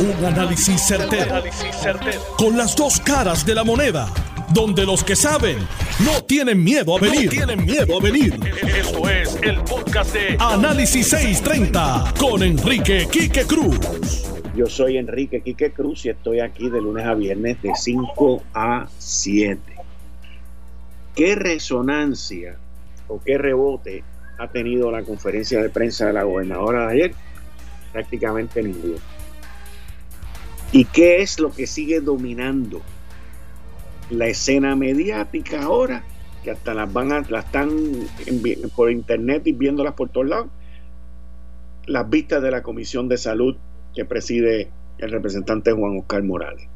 Un análisis certero, Con las dos caras de la moneda. Donde los que saben no tienen miedo a venir. tienen miedo a venir. Esto es el podcast de Análisis 630 con Enrique Quique Cruz. Yo soy Enrique Quique Cruz y estoy aquí de lunes a viernes de 5 a 7. ¿Qué resonancia o qué rebote ha tenido la conferencia de prensa de la gobernadora de ayer? Prácticamente ninguno. ¿Y qué es lo que sigue dominando la escena mediática ahora? Que hasta las van a, las están por internet y viéndolas por todos lados. Las vistas de la Comisión de Salud que preside el representante Juan Oscar Morales.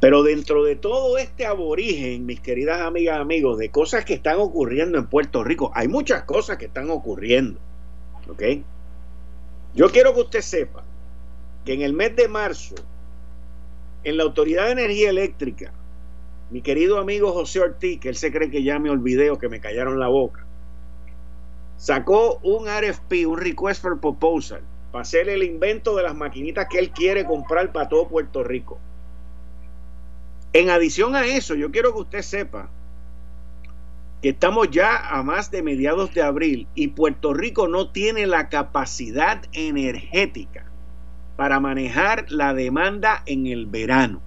Pero dentro de todo este aborigen, mis queridas amigas amigos, de cosas que están ocurriendo en Puerto Rico, hay muchas cosas que están ocurriendo. ¿Ok? Yo quiero que usted sepa que en el mes de marzo, en la Autoridad de Energía Eléctrica, mi querido amigo José Ortiz, que él se cree que ya me olvidé o que me callaron la boca, sacó un RFP, un Request for Proposal, para hacer el invento de las maquinitas que él quiere comprar para todo Puerto Rico. En adición a eso, yo quiero que usted sepa que estamos ya a más de mediados de abril y Puerto Rico no tiene la capacidad energética para manejar la demanda en el verano.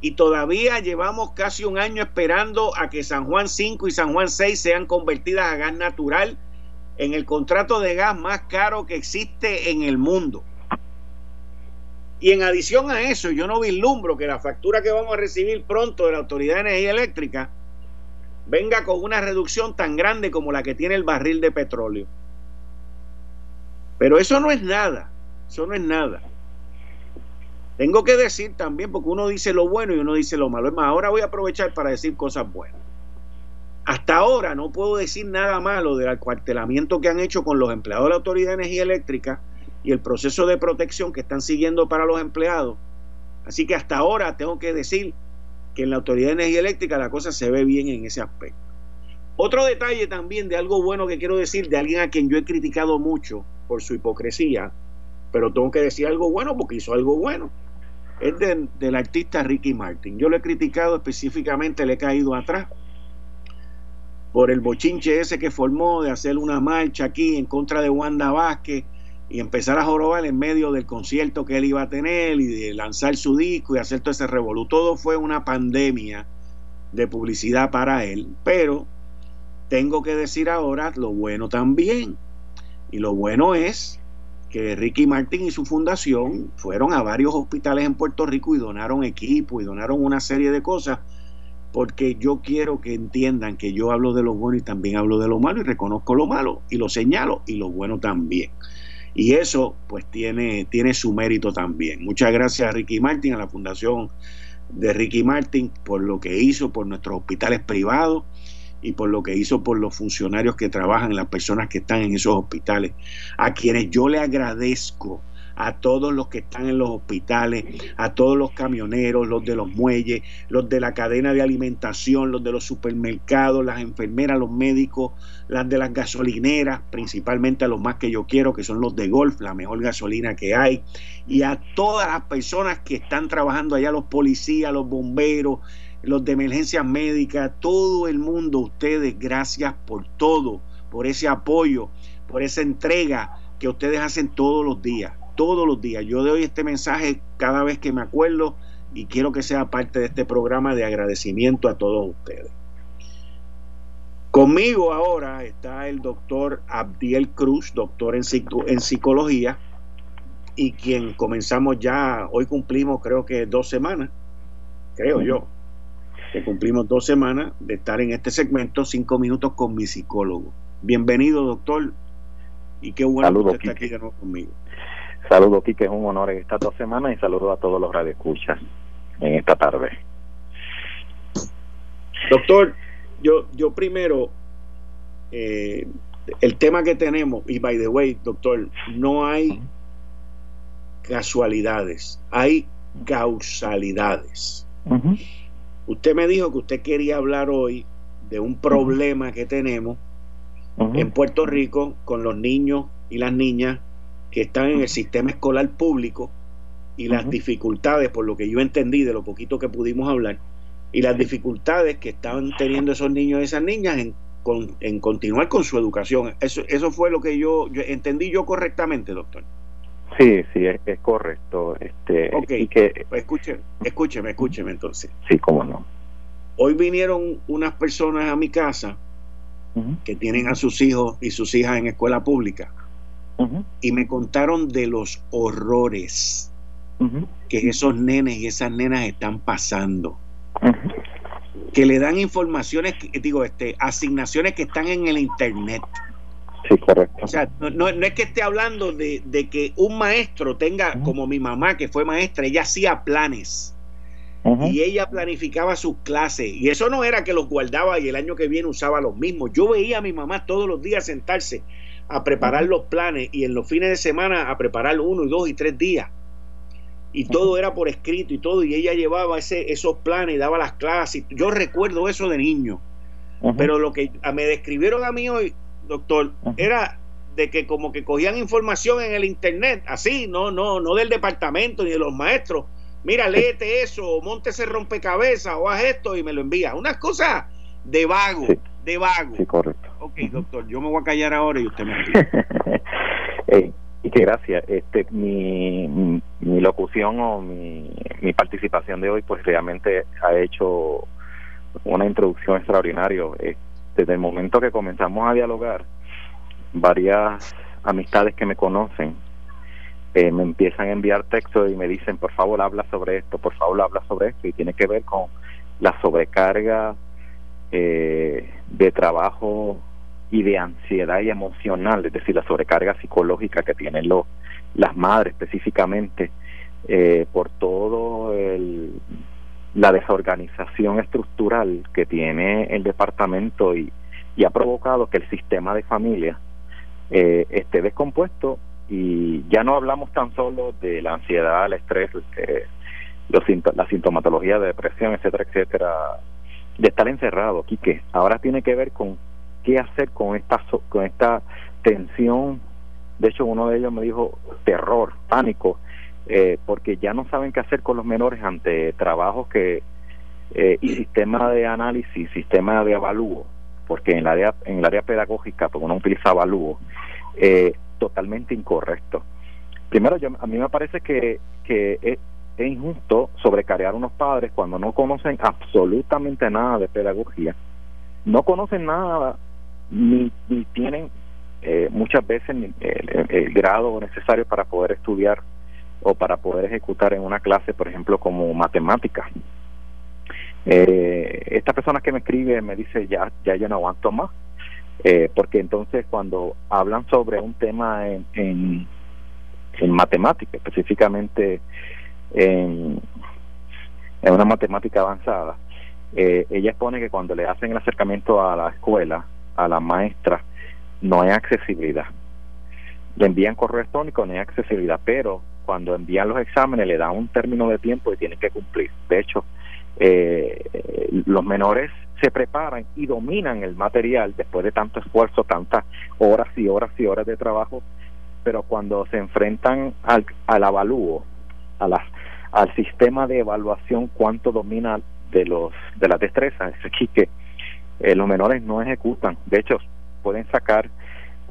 Y todavía llevamos casi un año esperando a que San Juan 5 y San Juan 6 sean convertidas a gas natural en el contrato de gas más caro que existe en el mundo. Y en adición a eso, yo no vislumbro que la factura que vamos a recibir pronto de la Autoridad de Energía Eléctrica venga con una reducción tan grande como la que tiene el barril de petróleo. Pero eso no es nada. Eso no es nada. Tengo que decir también, porque uno dice lo bueno y uno dice lo malo. Es más, ahora voy a aprovechar para decir cosas buenas. Hasta ahora no puedo decir nada malo del acuartelamiento que han hecho con los empleados de la Autoridad de Energía Eléctrica y el proceso de protección que están siguiendo para los empleados. Así que hasta ahora tengo que decir que en la Autoridad de Energía Eléctrica la cosa se ve bien en ese aspecto. Otro detalle también de algo bueno que quiero decir de alguien a quien yo he criticado mucho por su hipocresía pero tengo que decir algo bueno porque hizo algo bueno. Es del artista Ricky Martin. Yo lo he criticado específicamente, le he caído atrás por el bochinche ese que formó de hacer una marcha aquí en contra de Wanda Vázquez y empezar a jorobar en medio del concierto que él iba a tener y de lanzar su disco y hacer todo ese revolú. Todo fue una pandemia de publicidad para él, pero tengo que decir ahora lo bueno también. Y lo bueno es que Ricky Martin y su fundación fueron a varios hospitales en Puerto Rico y donaron equipo y donaron una serie de cosas porque yo quiero que entiendan que yo hablo de lo bueno y también hablo de lo malo y reconozco lo malo y lo señalo y lo bueno también. Y eso pues tiene, tiene su mérito también. Muchas gracias a Ricky Martin, a la fundación de Ricky Martin por lo que hizo por nuestros hospitales privados y por lo que hizo por los funcionarios que trabajan, las personas que están en esos hospitales, a quienes yo le agradezco a todos los que están en los hospitales, a todos los camioneros, los de los muelles, los de la cadena de alimentación, los de los supermercados, las enfermeras, los médicos, las de las gasolineras, principalmente a los más que yo quiero, que son los de Golf, la mejor gasolina que hay, y a todas las personas que están trabajando allá, los policías, los bomberos, los de emergencias médicas, todo el mundo, ustedes, gracias por todo, por ese apoyo, por esa entrega que ustedes hacen todos los días, todos los días. Yo doy este mensaje cada vez que me acuerdo y quiero que sea parte de este programa de agradecimiento a todos ustedes. Conmigo ahora está el doctor Abdiel Cruz, doctor en, en psicología, y quien comenzamos ya, hoy cumplimos creo que dos semanas, creo yo, cumplimos dos semanas de estar en este segmento, cinco minutos con mi psicólogo. Bienvenido, doctor. Y qué bueno que usted está aquí de conmigo. Saludos, Kike, es un honor en estas dos semanas y saludos a todos los radioescuchas en esta tarde. Doctor, yo, yo primero, eh, el tema que tenemos, y by the way, doctor, no hay casualidades, hay causalidades. Usted me dijo que usted quería hablar hoy de un problema que tenemos en Puerto Rico con los niños y las niñas que están en el sistema escolar público y las dificultades, por lo que yo entendí de lo poquito que pudimos hablar, y las dificultades que estaban teniendo esos niños y esas niñas en, en continuar con su educación. Eso, eso fue lo que yo, entendí yo correctamente, doctor. Sí, sí, es, correcto. Este, ok, que, escúcheme, escúcheme, escúcheme entonces. Sí, cómo no. Hoy vinieron unas personas a mi casa que tienen a sus hijos y sus hijas en escuela pública y me contaron de los horrores que esos nenes y esas nenas están pasando. Que le dan informaciones, digo, este, asignaciones que están en el internet. Sí, correcto. O sea, no, es que esté hablando de, que un maestro tenga, como mi mamá que fue maestra, ella hacía planes. Y ella planificaba sus clases. Y eso no era que los guardaba y el año que viene usaba los mismos. Yo veía a mi mamá todos los días sentarse a preparar los planes y en los fines de semana a preparar uno y dos y tres días y todo era por escrito y todo, y ella llevaba ese, esos planes y daba las clases. Yo recuerdo eso de niño, pero lo que me describieron a mí hoy, doctor, era de que como que cogían información en el internet, así, no, no, no del departamento ni de los maestros. Mira, léete eso, o monte ese rompecabezas, o haz esto y me lo envía. Unas cosas de vago, de vago. Sí, correcto. Ok, doctor, yo me voy a callar ahora y usted me Y que gracias. Este, mi, mi, locución o mi, mi, participación de hoy, pues realmente ha hecho una introducción extraordinaria. Desde el momento que comenzamos a dialogar, varias amistades que me conocen eh, me empiezan a enviar textos y me dicen, por favor, habla sobre esto, por favor, habla sobre esto. Y tiene que ver con la sobrecarga eh, de trabajo y de ansiedad y emocional, es decir, la sobrecarga psicológica que tienen los, las madres específicamente eh, por todo el, la desorganización estructural que tiene el departamento y, y ha provocado que el sistema de familia eh, esté descompuesto y ya no hablamos tan solo de la ansiedad, el estrés, eh, los, la sintomatología de depresión, etcétera, etcétera, de estar encerrado, Quique. Ahora tiene que ver con qué hacer con esta, con esta tensión. De hecho, uno de ellos me dijo terror, pánico, eh, porque ya no saben qué hacer con los menores ante trabajos que eh, y sistema de análisis, sistema de avalúo, porque en el área, en el área pedagógica, porque uno utiliza avalúo, eh, totalmente incorrecto. Primero, yo, a mí me parece que, que es, injusto sobrecargar a unos padres cuando no conocen absolutamente nada de pedagogía, no conocen nada ni, tienen eh, muchas veces el, grado necesario para poder estudiar o para poder ejecutar en una clase, por ejemplo, como matemática. Eh, esta persona que me escribe me dice, ya, ya yo no aguanto más, eh, porque entonces cuando hablan sobre un tema en, en, en matemática, específicamente en, en una matemática avanzada, eh, ella expone que cuando le hacen el acercamiento a la escuela, a la maestra, no hay accesibilidad. Le envían correo electrónico, no hay accesibilidad, pero cuando envían los exámenes le dan un término de tiempo y tienen que cumplir. De hecho, eh, los menores se preparan y dominan el material después de tanto esfuerzo, tantas horas y horas y horas de trabajo, pero cuando se enfrentan al, al avalúo, a las, al sistema de evaluación, cuánto domina de los de las destrezas, es aquí que eh, los menores no ejecutan. De hecho, pueden sacar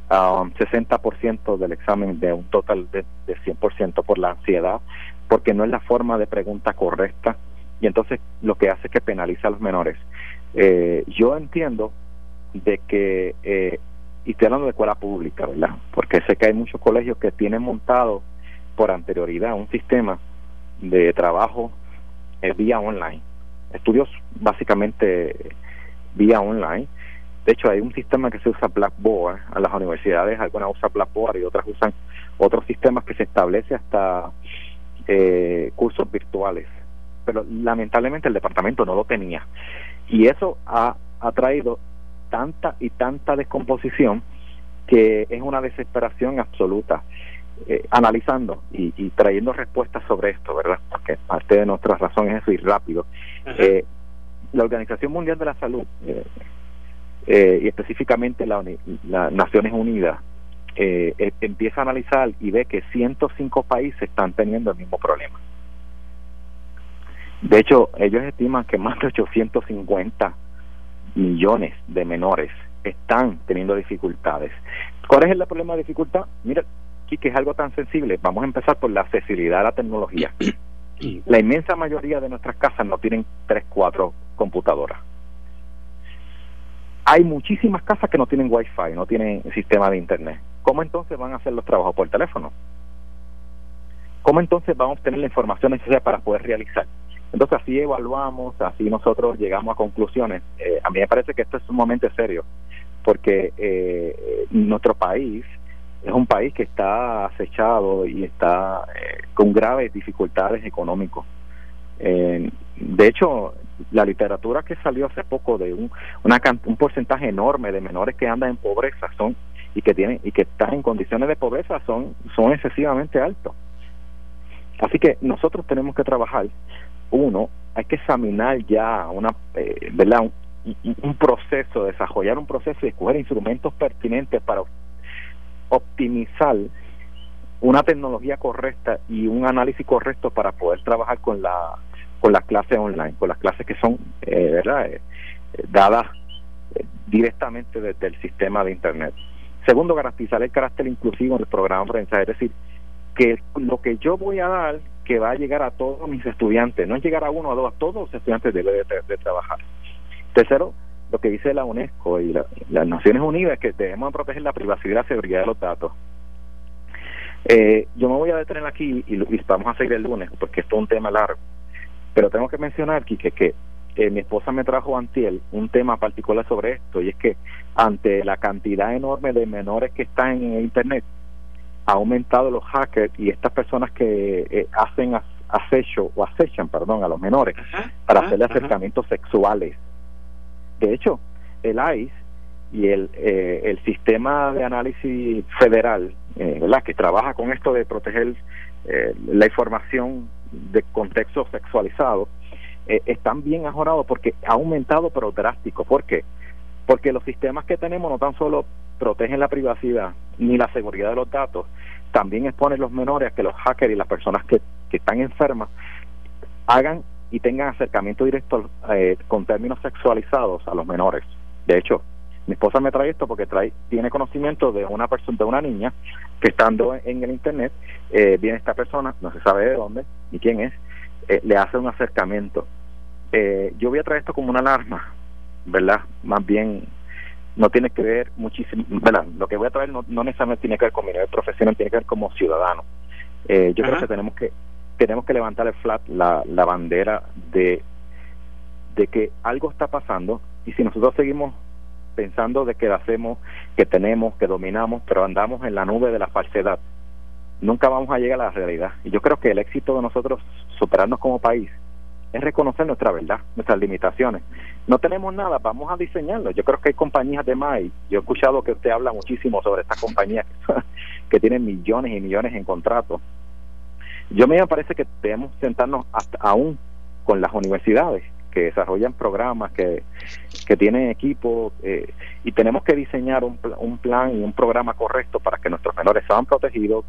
um, 60% del examen de un total de, de 100% por la ansiedad, porque no es la forma de pregunta correcta y entonces lo que hace es que penaliza a los menores. Eh, yo entiendo de que, eh, y estoy hablando de escuela pública, ¿verdad? Porque sé que hay muchos colegios que tienen montado por anterioridad un sistema de trabajo eh, vía online. Estudios básicamente vía online. De hecho, hay un sistema que se usa Blackboard a las universidades, algunas usan Blackboard y otras usan otros sistemas que se establece hasta eh, cursos virtuales. Pero lamentablemente el departamento no lo tenía. Y eso ha, ha traído tanta y tanta descomposición que es una desesperación absoluta. Eh, analizando y, trayendo respuestas sobre esto, ¿verdad? Porque parte de nuestras razones es eso y rápido. Eh, la Organización Mundial de la Salud eh, eh, y específicamente las Naciones Unidas eh, empieza a analizar y ve que 105 países están teniendo el mismo problema. De hecho, ellos estiman que más de 850 millones de menores están teniendo dificultades. ¿Cuál es el problema de dificultad? Mira, que es algo tan sensible. Vamos a empezar por la accesibilidad a la tecnología. La inmensa mayoría de nuestras casas no tienen 3, 4 computadoras. Hay muchísimas casas que no tienen wifi, no tienen sistema de internet. ¿Cómo entonces van a hacer los trabajos por teléfono? ¿Cómo entonces vamos a obtener la información necesaria para poder realizar? Entonces así evaluamos, así nosotros llegamos a conclusiones. Eh, a mí me parece que esto es sumamente serio, porque eh, nuestro país es un país que está acechado y está eh, con graves dificultades económicas. De hecho, la literatura que salió hace poco de un, una, un porcentaje enorme de menores que andan en pobreza son y que tienen y que están en condiciones de pobreza son son excesivamente altos. Así que nosotros tenemos que trabajar uno, hay que examinar ya una, eh, ¿verdad? Un, un, proceso, desarrollar un proceso y escoger instrumentos pertinentes para optimizar una tecnología correcta y un análisis correcto para poder trabajar con la con las clases online, con las clases que son eh, ¿verdad? Eh, dadas directamente desde el sistema de internet. Segundo, garantizar el carácter inclusivo del programa aprendizaje, es decir, que lo que yo voy a dar que va a llegar a todos mis estudiantes, no es llegar a uno o dos, a todos los estudiantes debe de, trabajar. Tercero, lo que dice la UNESCO y las Naciones Unidas que debemos proteger la privacidad y la seguridad de los datos. Eh, yo me voy a detener aquí y, vamos a seguir el lunes porque esto es un tema largo. Pero tengo que mencionar aquí que, que eh, mi esposa me trajo antiel un tema particular sobre esto y es que ante la cantidad enorme de menores que están en Internet, ha aumentado los hackers y estas personas que eh, hacen acecho o acechan, perdón, a los menores para hacerle acercamientos sexuales. De hecho, el ICE y el, eh, el sistema de análisis federal, eh, ¿verdad? que trabaja con esto de proteger la información de contexto sexualizado, están bien ajorados porque ha aumentado pero drástico. ¿Por qué? Porque los sistemas que tenemos no tan solo protegen la privacidad ni la seguridad de los datos, también exponen los menores a que los hackers y las personas que, que están enfermas hagan y tengan acercamiento directo eh, con términos sexualizados a los menores. De hecho, mi esposa me trae esto porque trae tiene conocimiento de una persona de una niña que estando en, el internet eh, viene esta persona no se sabe de dónde ni quién es eh, le hace un acercamiento eh, yo voy a traer esto como una alarma verdad más bien no tiene que ver muchísimo, ¿verdad? Lo que voy a traer no, necesariamente tiene que ver con mi nivel profesional, tiene que ver como ciudadano. Eh, yo creo que tenemos que tenemos que levantar el flat, la, la bandera de, de que algo está pasando y si nosotros seguimos pensando de que hacemos, que tenemos, que dominamos, pero andamos en la nube de la falsedad, nunca vamos a llegar a la realidad. Y yo creo que el éxito de nosotros superarnos como país es reconocer nuestra verdad, nuestras limitaciones. No tenemos nada, vamos a diseñarlo. Yo creo que hay compañías de más, yo he escuchado que usted habla muchísimo sobre estas compañías que tienen millones y millones en contratos. Yo me parece que debemos sentarnos hasta aún con las universidades que desarrollan programas, que, que tienen equipo, eh, y tenemos que diseñar un, un plan y un programa correcto para que nuestros menores sean protegidos,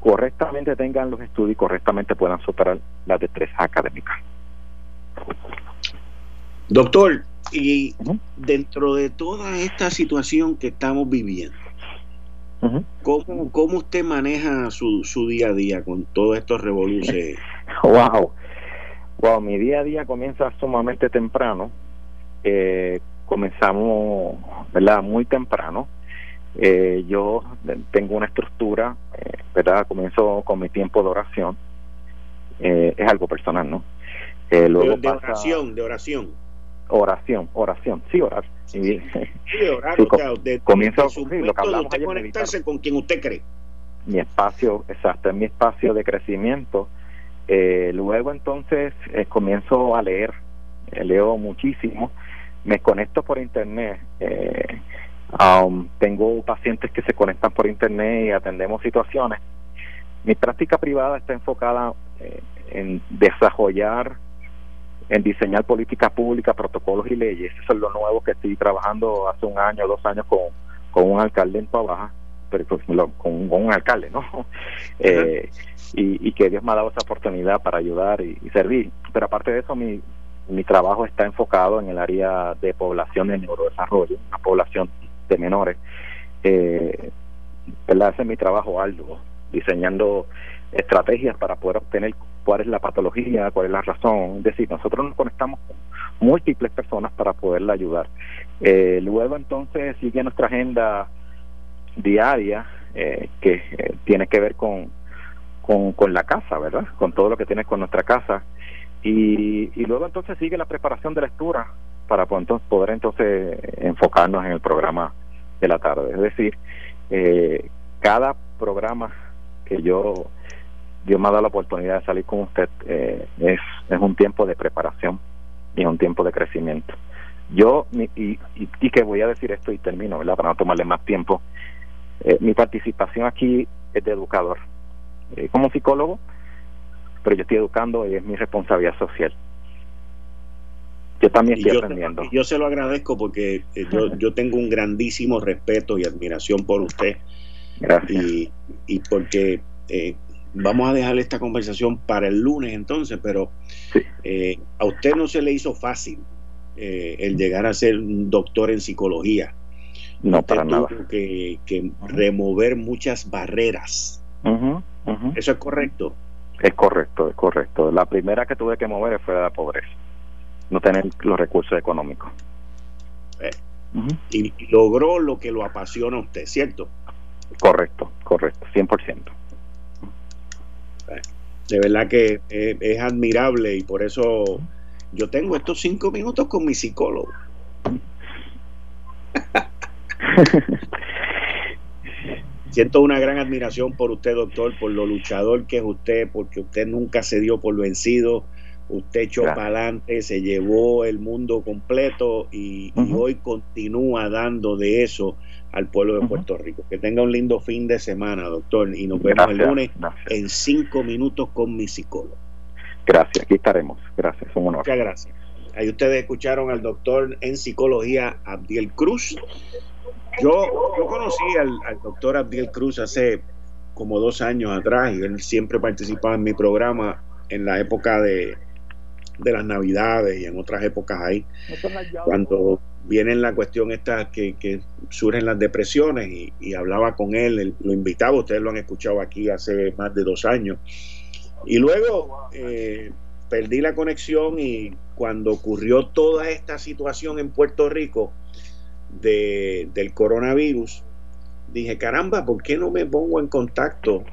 correctamente tengan los estudios y correctamente puedan superar las destrezas académicas. Doctor, y dentro de toda esta situación que estamos viviendo, ¿cómo, usted maneja su, su día a día con todos estos revoluciones? wow, wow, mi día a día comienza sumamente temprano. Eh, comenzamos, ¿verdad? Muy temprano. Eh, yo tengo una estructura, eh, ¿verdad? Comienzo con mi tiempo de oración. es algo personal, ¿no? luego de, oración, de oración. Oración, oración, sí, orar. Sí, orar, comienzo lo que hablamos de conectarse con quien usted cree. Mi espacio, exacto, es mi espacio de crecimiento. Eh, luego entonces eh, comienzo a leer, eh, leo muchísimo, me conecto por internet. Um, tengo pacientes que se conectan por internet y atendemos situaciones. Mi práctica privada está enfocada en desarrollar en diseñar políticas públicas, protocolos y leyes. Eso es lo nuevo que estoy trabajando hace un año, dos años con, con un alcalde en Baja, pero pues, con, un alcalde, ¿no? Eh, y, que Dios me ha dado esa oportunidad para ayudar y, servir. Pero aparte de eso, mi, mi trabajo está enfocado en el área de población de neurodesarrollo, una población de menores. Eh, ¿verdad? Ese es mi trabajo algo, diseñando estrategias para poder obtener cuál es la patología, cuál es la razón. Es decir, nosotros nos conectamos con múltiples personas para poderla ayudar. Eh, luego entonces sigue nuestra agenda diaria eh, que eh, tiene que ver con, con, la casa, ¿verdad? Con todo lo que tiene con nuestra casa. Y, y luego entonces sigue la preparación de lectura para poder entonces enfocarnos en el programa de la tarde. Es decir, eh, cada programa que yo Dios me ha dado la oportunidad de salir con usted eh, es, es un tiempo de preparación y es un tiempo de crecimiento. Yo, y, y, que voy a decir esto y termino, ¿verdad? Para no tomarle más tiempo. Eh, mi participación aquí es de educador. Eh, como psicólogo, pero yo estoy educando y es mi responsabilidad social. Yo también estoy aprendiendo. yo se lo agradezco porque yo, yo tengo un grandísimo respeto y admiración por usted. Gracias. Y, y porque eh, vamos a dejar esta conversación para el lunes entonces, pero eh, a usted no se le hizo fácil eh, el llegar a ser un doctor en psicología. No, para nada. que, que remover muchas barreras. ¿Eso es correcto? Es correcto, es correcto. La primera que tuve que mover fue la pobreza, no tener los recursos económicos. Eh, y, y logró lo que lo apasiona a usted, ¿cierto? Correcto, correcto, 100% de verdad que es, admirable y por eso yo tengo estos cinco minutos con mi psicólogo. Siento una gran admiración por usted, doctor, por lo luchador que es usted, porque usted nunca se dio por vencido, usted echó para adelante, se llevó el mundo completo y, hoy continúa dando de eso al pueblo de Puerto Rico. Que tenga un lindo fin de semana, doctor, y nos vemos el lunes en cinco minutos con mi psicólogo. Gracias, aquí estaremos. Gracias, un honor. Muchas gracias. Ahí ustedes escucharon al doctor en psicología Abdiel Cruz. Yo, yo conocí al, al doctor Abdiel Cruz hace como dos años atrás y él siempre participaba en mi programa en la época de, de las navidades y en otras épocas ahí, cuando viene la cuestión esta que, que surgen las depresiones y, hablaba con él, lo invitaba, ustedes lo han escuchado aquí hace más de dos años. Y luego eh, perdí la conexión y cuando ocurrió toda esta situación en Puerto Rico de, del coronavirus, dije, caramba, ¿por qué no me pongo en contacto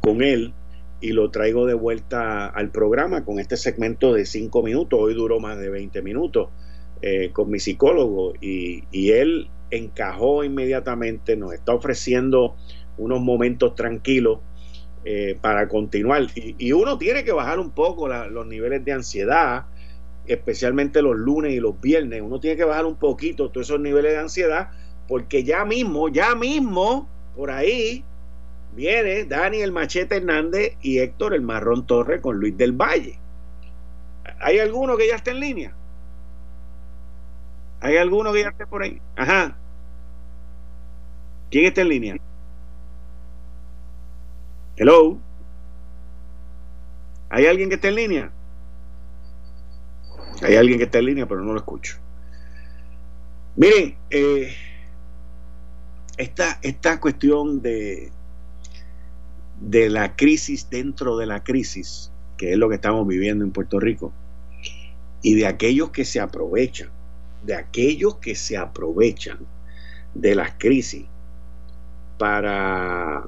con él? y lo traigo de vuelta al programa con este segmento de cinco minutos. Hoy duró más de 20 minutos eh, con mi psicólogo y, él encajó inmediatamente, nos está ofreciendo unos momentos tranquilos eh, para continuar. Y, uno tiene que bajar un poco los niveles de ansiedad, especialmente los lunes y los viernes. Uno tiene que bajar un poquito todos esos niveles de ansiedad, porque ya mismo, ya mismo, por ahí, viene Dani el Machete Hernández y Héctor el Marrón Torre con Luis del Valle. ¿Hay alguno que ya esté en línea? ¿Hay alguno que ya esté por ahí? Ajá. ¿Quién está en línea? Hello. ¿Hay alguien que esté en línea? Hay alguien que está en línea, pero no lo escucho. Miren, eh, esta, esta cuestión de, de la crisis dentro de la crisis, que es lo que estamos viviendo en Puerto Rico, y de aquellos que se aprovechan, de aquellos que se aprovechan de las crisis para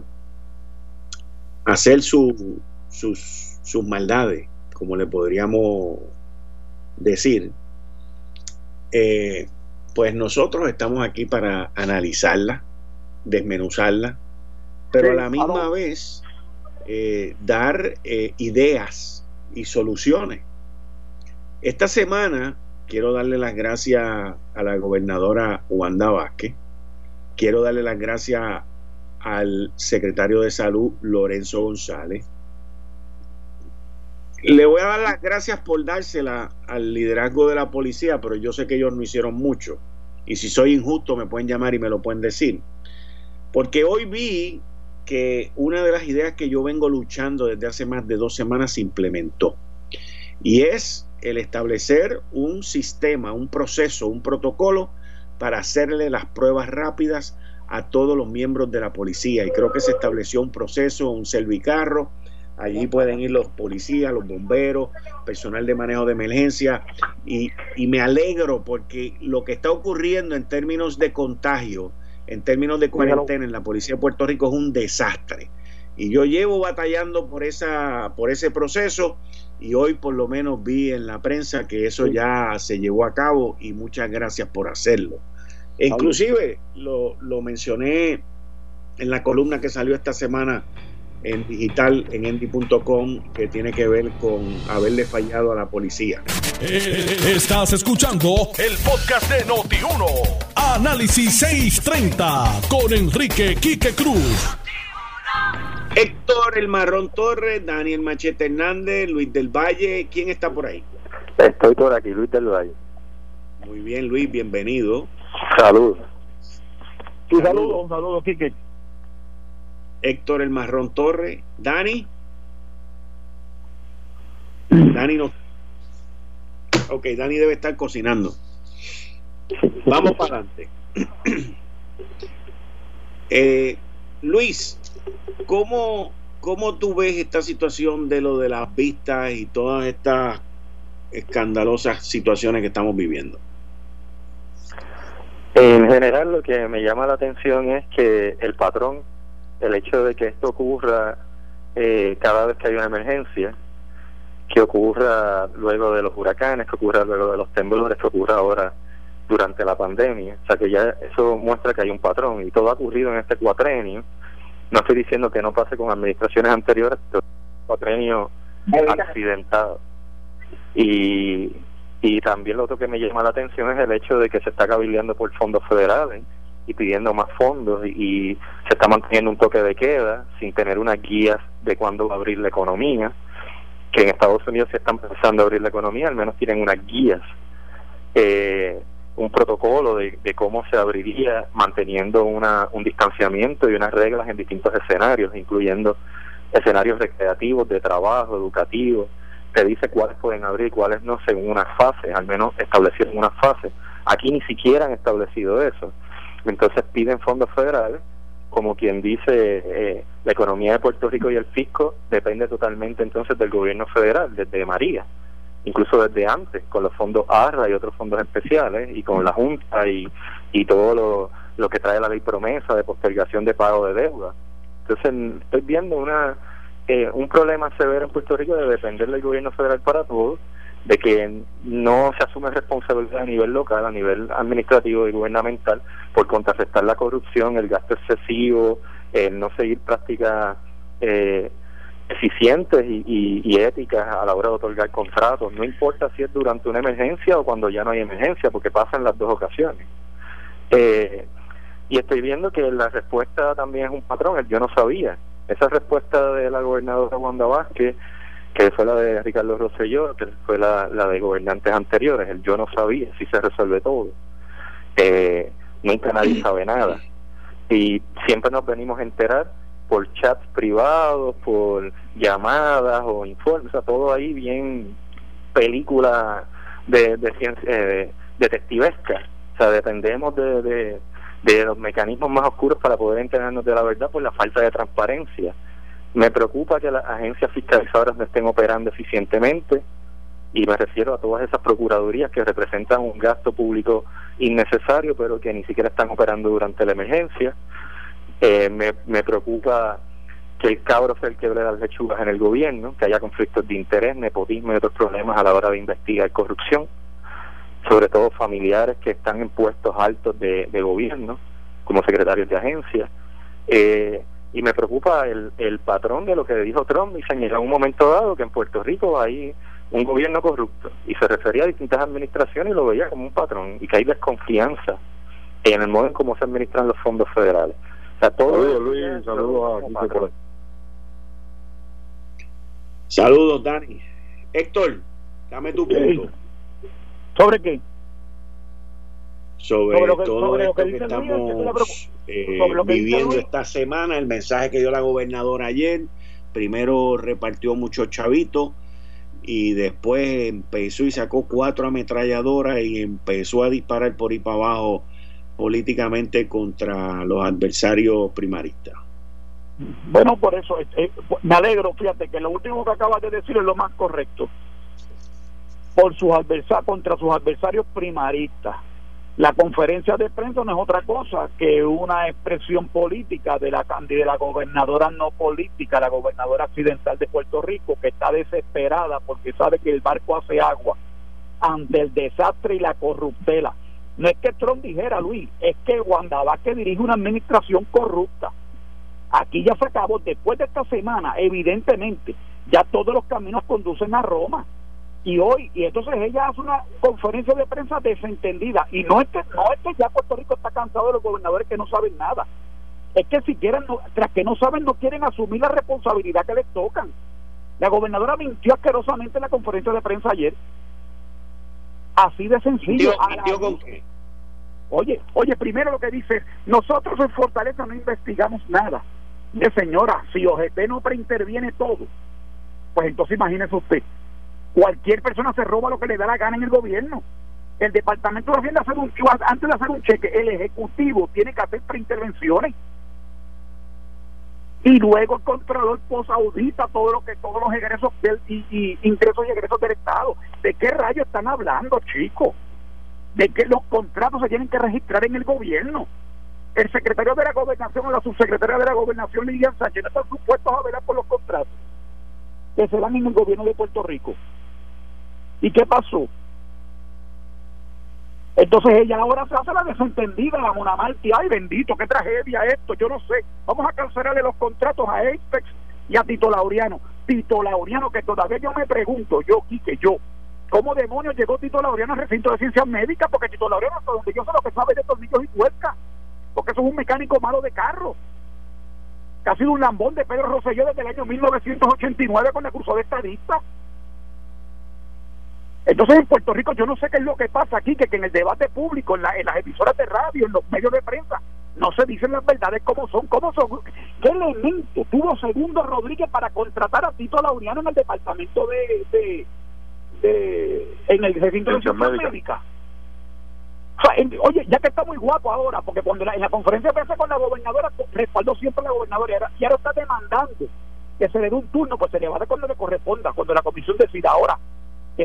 hacer sus, sus maldades, como le podríamos decir, eh, pues nosotros estamos aquí para analizarla, desmenuzarla, pero a la misma vez eh, dar eh, ideas y soluciones. Esta semana quiero darle las gracias a la gobernadora Wanda Vázquez, quiero darle las gracias al secretario de salud Lorenzo González. Le voy a dar las gracias por dársela al liderazgo de la policía, pero yo sé que ellos no hicieron mucho. Y si soy injusto, me pueden llamar y me lo pueden decir. Porque hoy vi que una de las ideas que yo vengo luchando desde hace más de dos semanas se implementó. Y es el establecer un sistema, un proceso, un protocolo para hacerle las pruebas rápidas a todos los miembros de la policía. Y creo que se estableció un proceso, un servicarro. Allí pueden ir los policías, los bomberos, personal de manejo de emergencia. Y, y me alegro porque lo que está ocurriendo en términos de contagio, en términos de cuarentena en la policía de Puerto Rico es un desastre. Y yo llevo batallando por, esa, por ese proceso y hoy por lo menos vi en la prensa que eso ya se llevó a cabo y muchas gracias por hacerlo. inclusive lo, lo, mencioné en la columna que salió esta semana en digital en endy.com que tiene que ver con haberle fallado a la policía. Eh, estás escuchando el podcast de Noti1. Análisis 630 con Enrique Quique Cruz. Héctor El Marrón Torres, Daniel Machete Hernández, Luis del Valle. ¿Quién está por ahí? Estoy por aquí, Luis del Valle. Muy bien, Luis, bienvenido. Saludos. Sí, saludos, un saludo, Quique. Héctor El Marrón Torres. Dani. Dani no. Ok, Dani debe estar cocinando. Vamos para adelante. eh, Luis, ¿cómo, ¿cómo tú ves esta situación de lo de las vistas y todas estas escandalosas situaciones que estamos viviendo? En general lo que me llama la atención es que el patrón, el hecho de que esto ocurra eh, cada vez que hay una emergencia, que ocurra luego de los huracanes, que ocurra luego de los temblores, que ocurra ahora durante la pandemia. O sea que ya eso muestra que hay un patrón y todo ha ocurrido en este cuatrenio. No estoy diciendo que no pase con administraciones anteriores, pero cuatrenio accidentado. Y, y también lo otro que me llama la atención es el hecho de que se está cabildeando por fondos federales y pidiendo más fondos y, se está manteniendo un toque de queda sin tener unas guías de cuándo va a abrir la economía, que en Estados Unidos se están empezando a abrir la economía, al menos tienen unas guías. Eh, un protocolo de, cómo se abriría manteniendo una, un distanciamiento y unas reglas en distintos escenarios, incluyendo escenarios recreativos, de trabajo, educativos, te dice cuáles pueden abrir y cuáles no según una fase, al menos establecieron una fase. Aquí ni siquiera han establecido eso. Entonces piden fondos federales, como quien dice, eh, la economía de Puerto Rico y el fisco depende totalmente entonces del gobierno federal, desde María incluso desde antes, con los fondos ARRA y otros fondos especiales, y con la Junta y, y todo lo, lo que trae la ley promesa de postergación de pago de deuda. Entonces, estoy viendo una eh, un problema severo en Puerto Rico de depender del gobierno federal para todo, de que no se asume responsabilidad a nivel local, a nivel administrativo y gubernamental, por contrarrestar la corrupción, el gasto excesivo, el no seguir prácticas eh, eficientes y, y, éticas a la hora de otorgar contratos, no importa si es durante una emergencia o cuando ya no hay emergencia, porque pasa en las dos ocasiones. Eh, y estoy viendo que la respuesta también es un patrón, yo no sabía. Esa respuesta de la gobernadora Wanda Vázquez, que fue la de Ricardo Rosselló, que fue la, la de gobernantes anteriores, el yo no sabía si se resuelve todo. Eh, nunca nadie sabe nada. Y siempre nos venimos a enterar por chats privados, por llamadas o informes, o sea, todo ahí bien película de, de ciencia eh, detectivesca. O sea, dependemos de, de, de, los mecanismos más oscuros para poder enterarnos de la verdad por la falta de transparencia. Me preocupa que las agencias fiscalizadoras no estén operando eficientemente y me refiero a todas esas procuradurías que representan un gasto público innecesario pero que ni siquiera están operando durante la emergencia eh, me, me preocupa que el cabro sea el que las lechugas en el gobierno, que haya conflictos de interés, nepotismo y otros problemas a la hora de investigar corrupción, sobre todo familiares que están en puestos altos de, gobierno, como secretarios de agencia. Eh, y me preocupa el, el patrón de lo que dijo Trump y señaló en un momento dado que en Puerto Rico hay un gobierno corrupto y se refería a distintas administraciones y lo veía como un patrón y que hay desconfianza en el modo en cómo se administran los fondos federales saludos, Luis. Saludos a Saludos, Dani. Héctor, dame tu punto. ¿Sobre qué? Sobre, todo esto que, estamos eh, viviendo esta semana, el mensaje que dio la gobernadora ayer, primero repartió muchos chavitos y después empezó y sacó cuatro ametralladoras y empezó a disparar por ahí para abajo políticamente contra los adversarios primaristas. Bueno, por eso eh, me alegro, fíjate que lo último que acabas de decir es lo más correcto. Por sus adversarios, contra sus adversarios primaristas. La conferencia de prensa no es otra cosa que una expresión política de la de la gobernadora no política, la gobernadora accidental de Puerto Rico, que está desesperada porque sabe que el barco hace agua ante el desastre y la corruptela. No es que Trump dijera, Luis, es que Wanda que dirige una administración corrupta. Aquí ya se acabó, después de esta semana, evidentemente, ya todos los caminos conducen a Roma y hoy y entonces ella hace una conferencia de prensa desentendida. Y no es que no es que ya Puerto Rico está cansado de los gobernadores que no saben nada. Es que si quieren tras que no saben no quieren asumir la responsabilidad que les tocan. La gobernadora mintió asquerosamente en la conferencia de prensa ayer. Así de sencillo. Oye oye primero lo que dice nosotros en Fortaleza no investigamos nada. De señora si OGP no preinterviene todo pues entonces imagínese usted Cualquier persona se roba lo que le da la gana en el gobierno. El Departamento de Hacienda, hacer un, antes de hacer un cheque, el Ejecutivo tiene que hacer preintervenciones. Y luego el controlador posaudita todo lo que todos los egresos y, ingresos y egresos del Estado. ¿De qué rayos están hablando, chicos? De que los contratos se tienen que registrar en el gobierno. El secretario de la gobernación o la subsecretaria de la gobernación, Lilian Sánchez, no están supuestos a velar por los contratos que se dan en el gobierno de Puerto Rico. ¿Y qué pasó? Entonces ella ahora se hace la desentendida, la monamarti, ay bendito, qué tragedia esto, yo no sé. Vamos a cancelarle los contratos a Apex y a Tito Laureano. Tito Laureano, que todavía yo me pregunto, yo, que yo, ¿cómo demonios llegó Tito Laureano al recinto de ciencias médicas? Porque Tito Laureano, hasta donde yo sé lo que sabe de tornillos y tuercas, porque eso es un mecánico malo de carro, que ha sido un lambón de Pedro Rosselló desde el año 1989 con el curso de estadista entonces en Puerto Rico yo no sé qué es lo que pasa aquí, que, en el debate público, en, las emisoras de radio, en los medios de prensa, no se dicen las verdades como son, cómo son. ¿Qué elemento tuvo Segundo Rodríguez para contratar a Tito Laureano en el departamento de, de, en el recinto de ciencias médica? oye, ya que está muy guapo ahora, porque cuando en la conferencia de prensa con la gobernadora, respaldó siempre a la gobernadora y ahora está demandando que se le dé un turno, pues se le va a dar cuando le corresponda, cuando la comisión decida ahora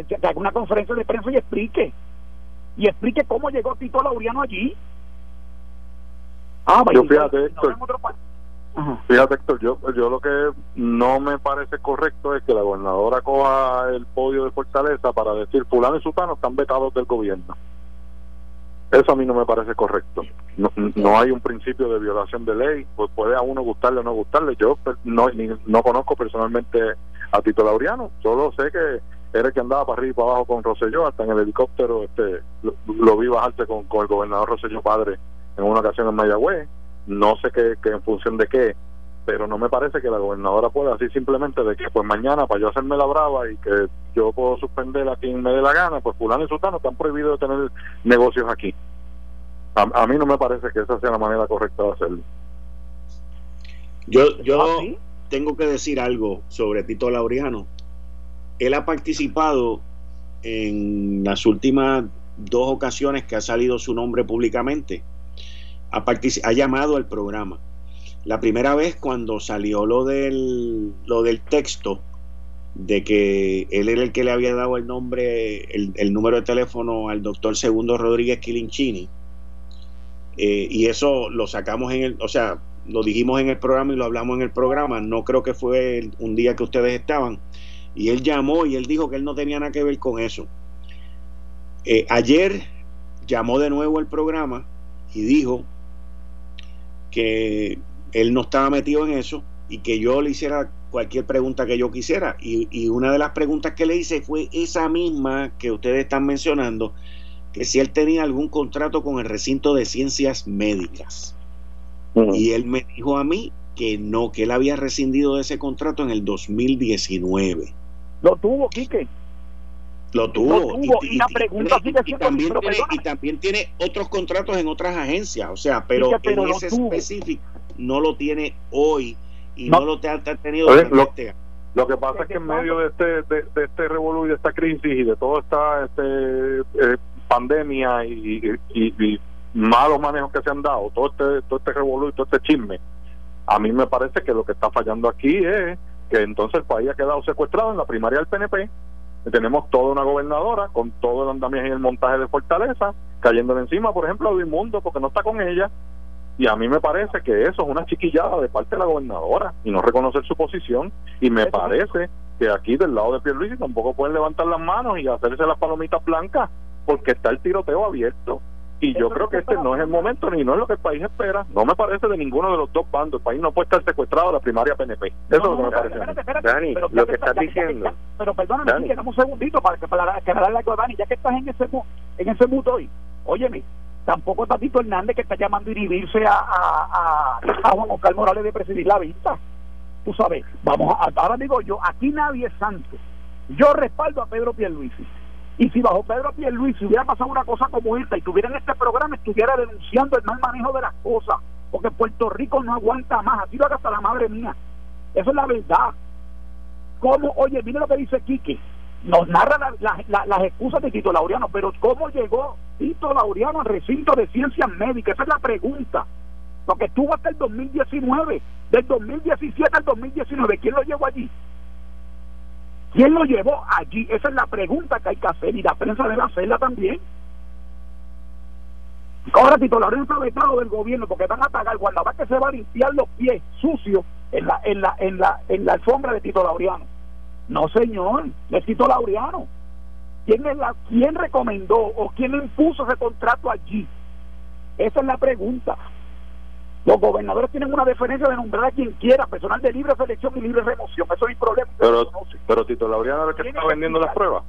que, haga una conferencia de prensa y explique. Y explique cómo llegó Tito Laureano allí. Ah yo fíjate Héctor. fíjate Héctor yo, yo lo que no me parece correcto es que la gobernadora coja el podio de Fortaleza para decir fulano y sultano están vetados del gobierno eso a mí no me parece correcto. No, no, hay un principio de violación de ley, pues puede a uno gustarle o no gustarle. Yo pues, no, no conozco personalmente a Tito Laureano, solo sé que era el que andaba para arriba y para abajo con Roselló, hasta en el helicóptero este lo, vi bajarse con, con, el gobernador Roselló padre en una ocasión en Mayagüez, no sé qué, en función de qué, pero no me parece que la gobernadora pueda así simplemente de que pues mañana para yo hacerme la brava y que yo puedo suspender a quien me dé la gana, pues fulano y sultano están prohibidos de tener negocios aquí. A, mí no me parece que esa sea la manera correcta de hacerlo. Yo, yo ¿Ah, tengo que decir algo sobre Tito Laureano él ha participado en las últimas dos ocasiones que ha salido su nombre públicamente. Ha, llamado al programa. La primera vez cuando salió lo del, lo del texto de que él era el que le había dado el nombre, el, número de teléfono al doctor Segundo Rodríguez Quilinchini. Eh, y eso lo sacamos en el, o sea, lo dijimos en el programa y lo hablamos en el programa. No creo que fue un día que ustedes estaban y él llamó y él dijo que él no tenía nada que ver con eso. Eh, ayer llamó de nuevo el programa y dijo que él no estaba metido en eso y que yo le hiciera cualquier pregunta que yo quisiera. Y, y, una de las preguntas que le hice fue esa misma que ustedes están mencionando, que si él tenía algún contrato con el recinto de ciencias médicas. Y él me dijo a mí que no, que él había rescindido de ese contrato en el 2019. Lo tuvo, Quique. Lo tuvo. y, pregunta también tiene, y también tiene otros contratos en otras agencias, o sea, pero, en ese específico no lo tiene hoy y no, lo te ha, tenido lo, este lo que pasa es que en medio de este de, este revolú y de esta crisis y de toda esta este, eh, pandemia y, y, malos manejos que se han dado, todo este todo este revolú y todo este chisme, a mí me parece que lo que está fallando aquí es que entonces el país ha quedado secuestrado en la primaria del PNP tenemos toda una gobernadora con todo el andamiaje y el montaje de Fortaleza cayéndole encima, por ejemplo, a Mundo porque no está con ella. Y a mí me parece que eso es una chiquillada de parte de la gobernadora y no reconocer su posición. Y me parece que aquí del lado de Pierluisi tampoco pueden levantar las manos y hacerse las palomitas blancas porque está el tiroteo abierto. Y yo creo que este no es el momento ni no es lo que el país espera. No me parece de ninguno de los dos bandos. El país no puede estar secuestrado a la primaria PNP. Eso es lo que me parece. Dani, lo que estás diciendo. pero perdóname, dame un segundito para, para, para darle a Dani, ya que estás en ese, en ese mood hoy. Óyeme, tampoco está Tito Hernández que está llamando a inhibirse a, a, a, Juan Oscar Morales de presidir la vista. Tú sabes, vamos a, ahora digo yo, aquí nadie es santo. Yo respaldo a Pedro Pierluisi y si bajo Pedro Pierluisi hubiera pasado una cosa como esta y tuviera en este programa, estuviera denunciando el mal manejo de las cosas, porque Puerto Rico no aguanta más, así lo haga hasta la madre mía. Eso es la verdad. ¿Cómo? Oye, mire lo que dice Quique. Nos narra las excusas de Tito Laureano, pero ¿cómo llegó Tito Laureano al recinto de ciencias médicas? Esa es la pregunta. Porque estuvo hasta el 2019, del 2017 al 2019. ¿Quién lo llevó allí? ¿Quién lo llevó allí? Esa es la pregunta que hay que hacer y la prensa debe hacerla también. Ahora Tito Lorenzo vetado del gobierno porque van a pagar guardabá que se va a limpiar los pies sucios en la, en la, en la, en la alfombra de Tito Laureano. No señor, es Tito Laureano. ¿Quién, es la, ¿Quién recomendó o quién impuso ese contrato allí? Esa es la pregunta. Los gobernadores tienen una deferencia de nombrar a quien quiera, personal de libre selección y libre remoción. Eso es problema. Pero, pero Tito Laureano es que está vendiendo las pruebas.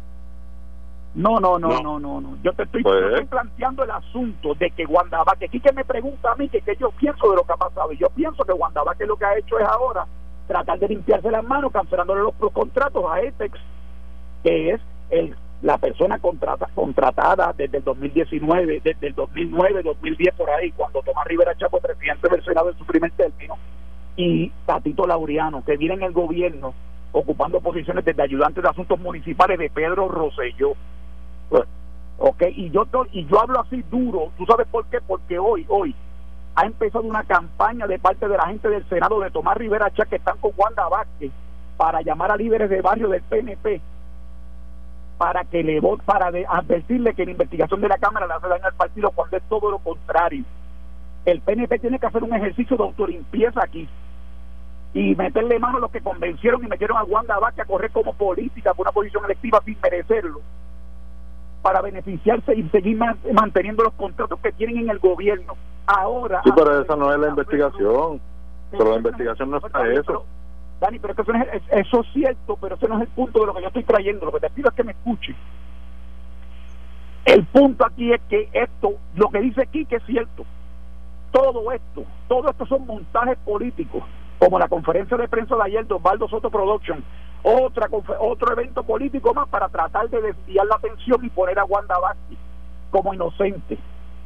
No, no, no, no, no, no. Yo te estoy, pues, planteando el asunto de que Guandabaque, aquí que me pregunta a mí que, que yo pienso de lo que ha pasado. Y yo pienso que Guandabaque lo que ha hecho es ahora tratar de limpiarse las manos cancelándole los, los contratos a ETEX, que es el la persona contrata, contratada desde el 2019, desde el 2009, 2010 por ahí, cuando Tomás Rivera Chapo, presidente del Senado en su primer término, y Tatito Laureano, que viene en el gobierno ocupando posiciones desde ayudante de asuntos municipales de Pedro Rosselló. Pues, ok, y yo, y yo hablo así duro, ¿tú sabes por qué? Porque hoy, hoy, ha empezado una campaña de parte de la gente del Senado de Tomás Rivera Chapo, que están con Wanda Vázquez, para llamar a líderes de barrio del PNP para que le para advertirle que la investigación de la Cámara le hace daño al partido cuando es todo lo contrario. El PNP tiene que hacer un ejercicio de autolimpieza aquí y meterle mano a los que convencieron y metieron a Wanda Vázquez a correr como política por una posición electiva sin merecerlo para beneficiarse y seguir manteniendo los contratos que tienen en el gobierno. Ahora. Sí, pero esa no es la investigación. Pero la investigación no es para eso. Dani, pero eso, es, eso es cierto, pero ese no es el punto de lo que yo estoy trayendo. Lo que te pido es que me escuche. El punto aquí es que esto, lo que dice aquí que es cierto. Todo esto, todo esto son montajes políticos, como la conferencia de prensa de ayer de Osvaldo Soto Production, otra otro evento político más para tratar de desviar la atención y poner a Wanda Vázquez como inocente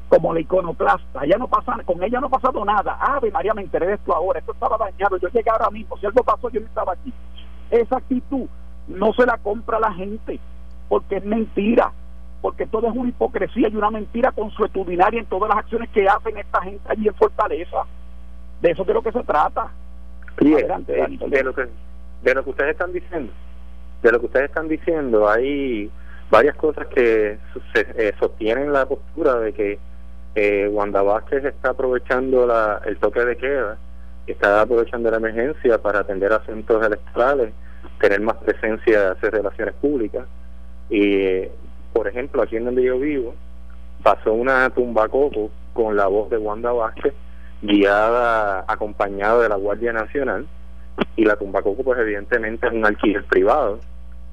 como la iconoclasta. Ella no pasa, con ella no ha pasado nada. Ave María, me enteré de esto ahora. Esto estaba dañado. Yo llegué ahora mismo. Si algo pasó, yo no estaba aquí. Esa actitud no se la compra la gente porque es mentira. Porque todo es una hipocresía y una mentira consuetudinaria en todas las acciones que hacen esta gente allí en Fortaleza. De eso es de lo que se trata. Adelante, de, lo que de lo que ustedes están diciendo, de lo que ustedes están diciendo, hay varias cosas que se, eh, sostienen la postura de que eh, Wanda Vázquez está aprovechando la, el toque de queda, está aprovechando la emergencia para atender asuntos electorales, tener más presencia, hacer relaciones públicas. Y, por ejemplo, aquí en donde yo vivo, pasó una tumba coco con la voz de Wanda Vázquez, guiada, acompañada de la Guardia Nacional, y la tumba coco, pues evidentemente es un alquiler privado,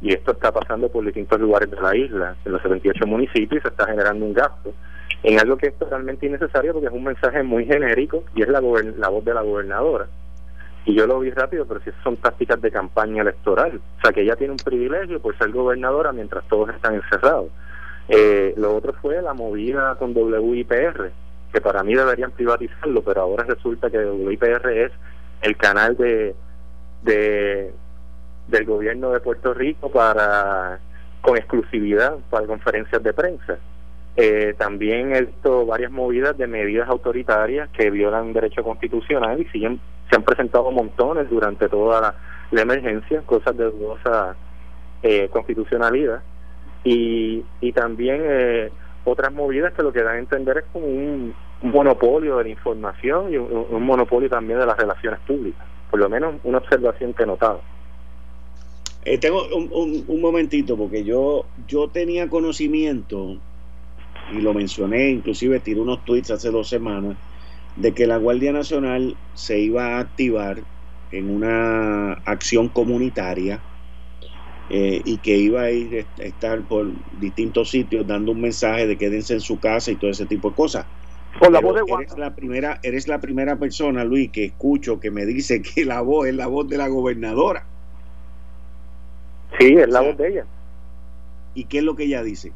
y esto está pasando por distintos lugares de la isla, en los 78 municipios, y se está generando un gasto en algo que es totalmente innecesario porque es un mensaje muy genérico y es la, la voz de la gobernadora. Y yo lo vi rápido, pero si son tácticas de campaña electoral. O sea, que ella tiene un privilegio por ser gobernadora mientras todos están encerrados. Eh, lo otro fue la movida con WIPR, que para mí deberían privatizarlo, pero ahora resulta que WIPR es el canal de, de del gobierno de Puerto Rico para con exclusividad para conferencias de prensa. Eh, también he varias movidas de medidas autoritarias que violan derecho constitucional y siguen, se han presentado montones durante toda la, emergencia, cosas de dudosa eh, constitucionalidad. Y, y también eh, otras movidas que lo que dan a entender es como un, monopolio de la información y un, monopolio también de las relaciones públicas. Por lo menos una observación que he notado. Eh, tengo un, un, momentito, porque yo, yo tenía conocimiento, y lo mencioné, inclusive tiré unos tweets hace dos semanas, de que la Guardia Nacional se iba a activar en una acción comunitaria eh, y que iba a ir a estar por distintos sitios dando un mensaje de quédense en su casa y todo ese tipo de cosas. Con la voz de eres la primera, eres la primera persona, Luis, que escucho que me dice que la voz es la voz de la gobernadora. Sí, es la voz de ella. ¿Y qué es lo que ella dice?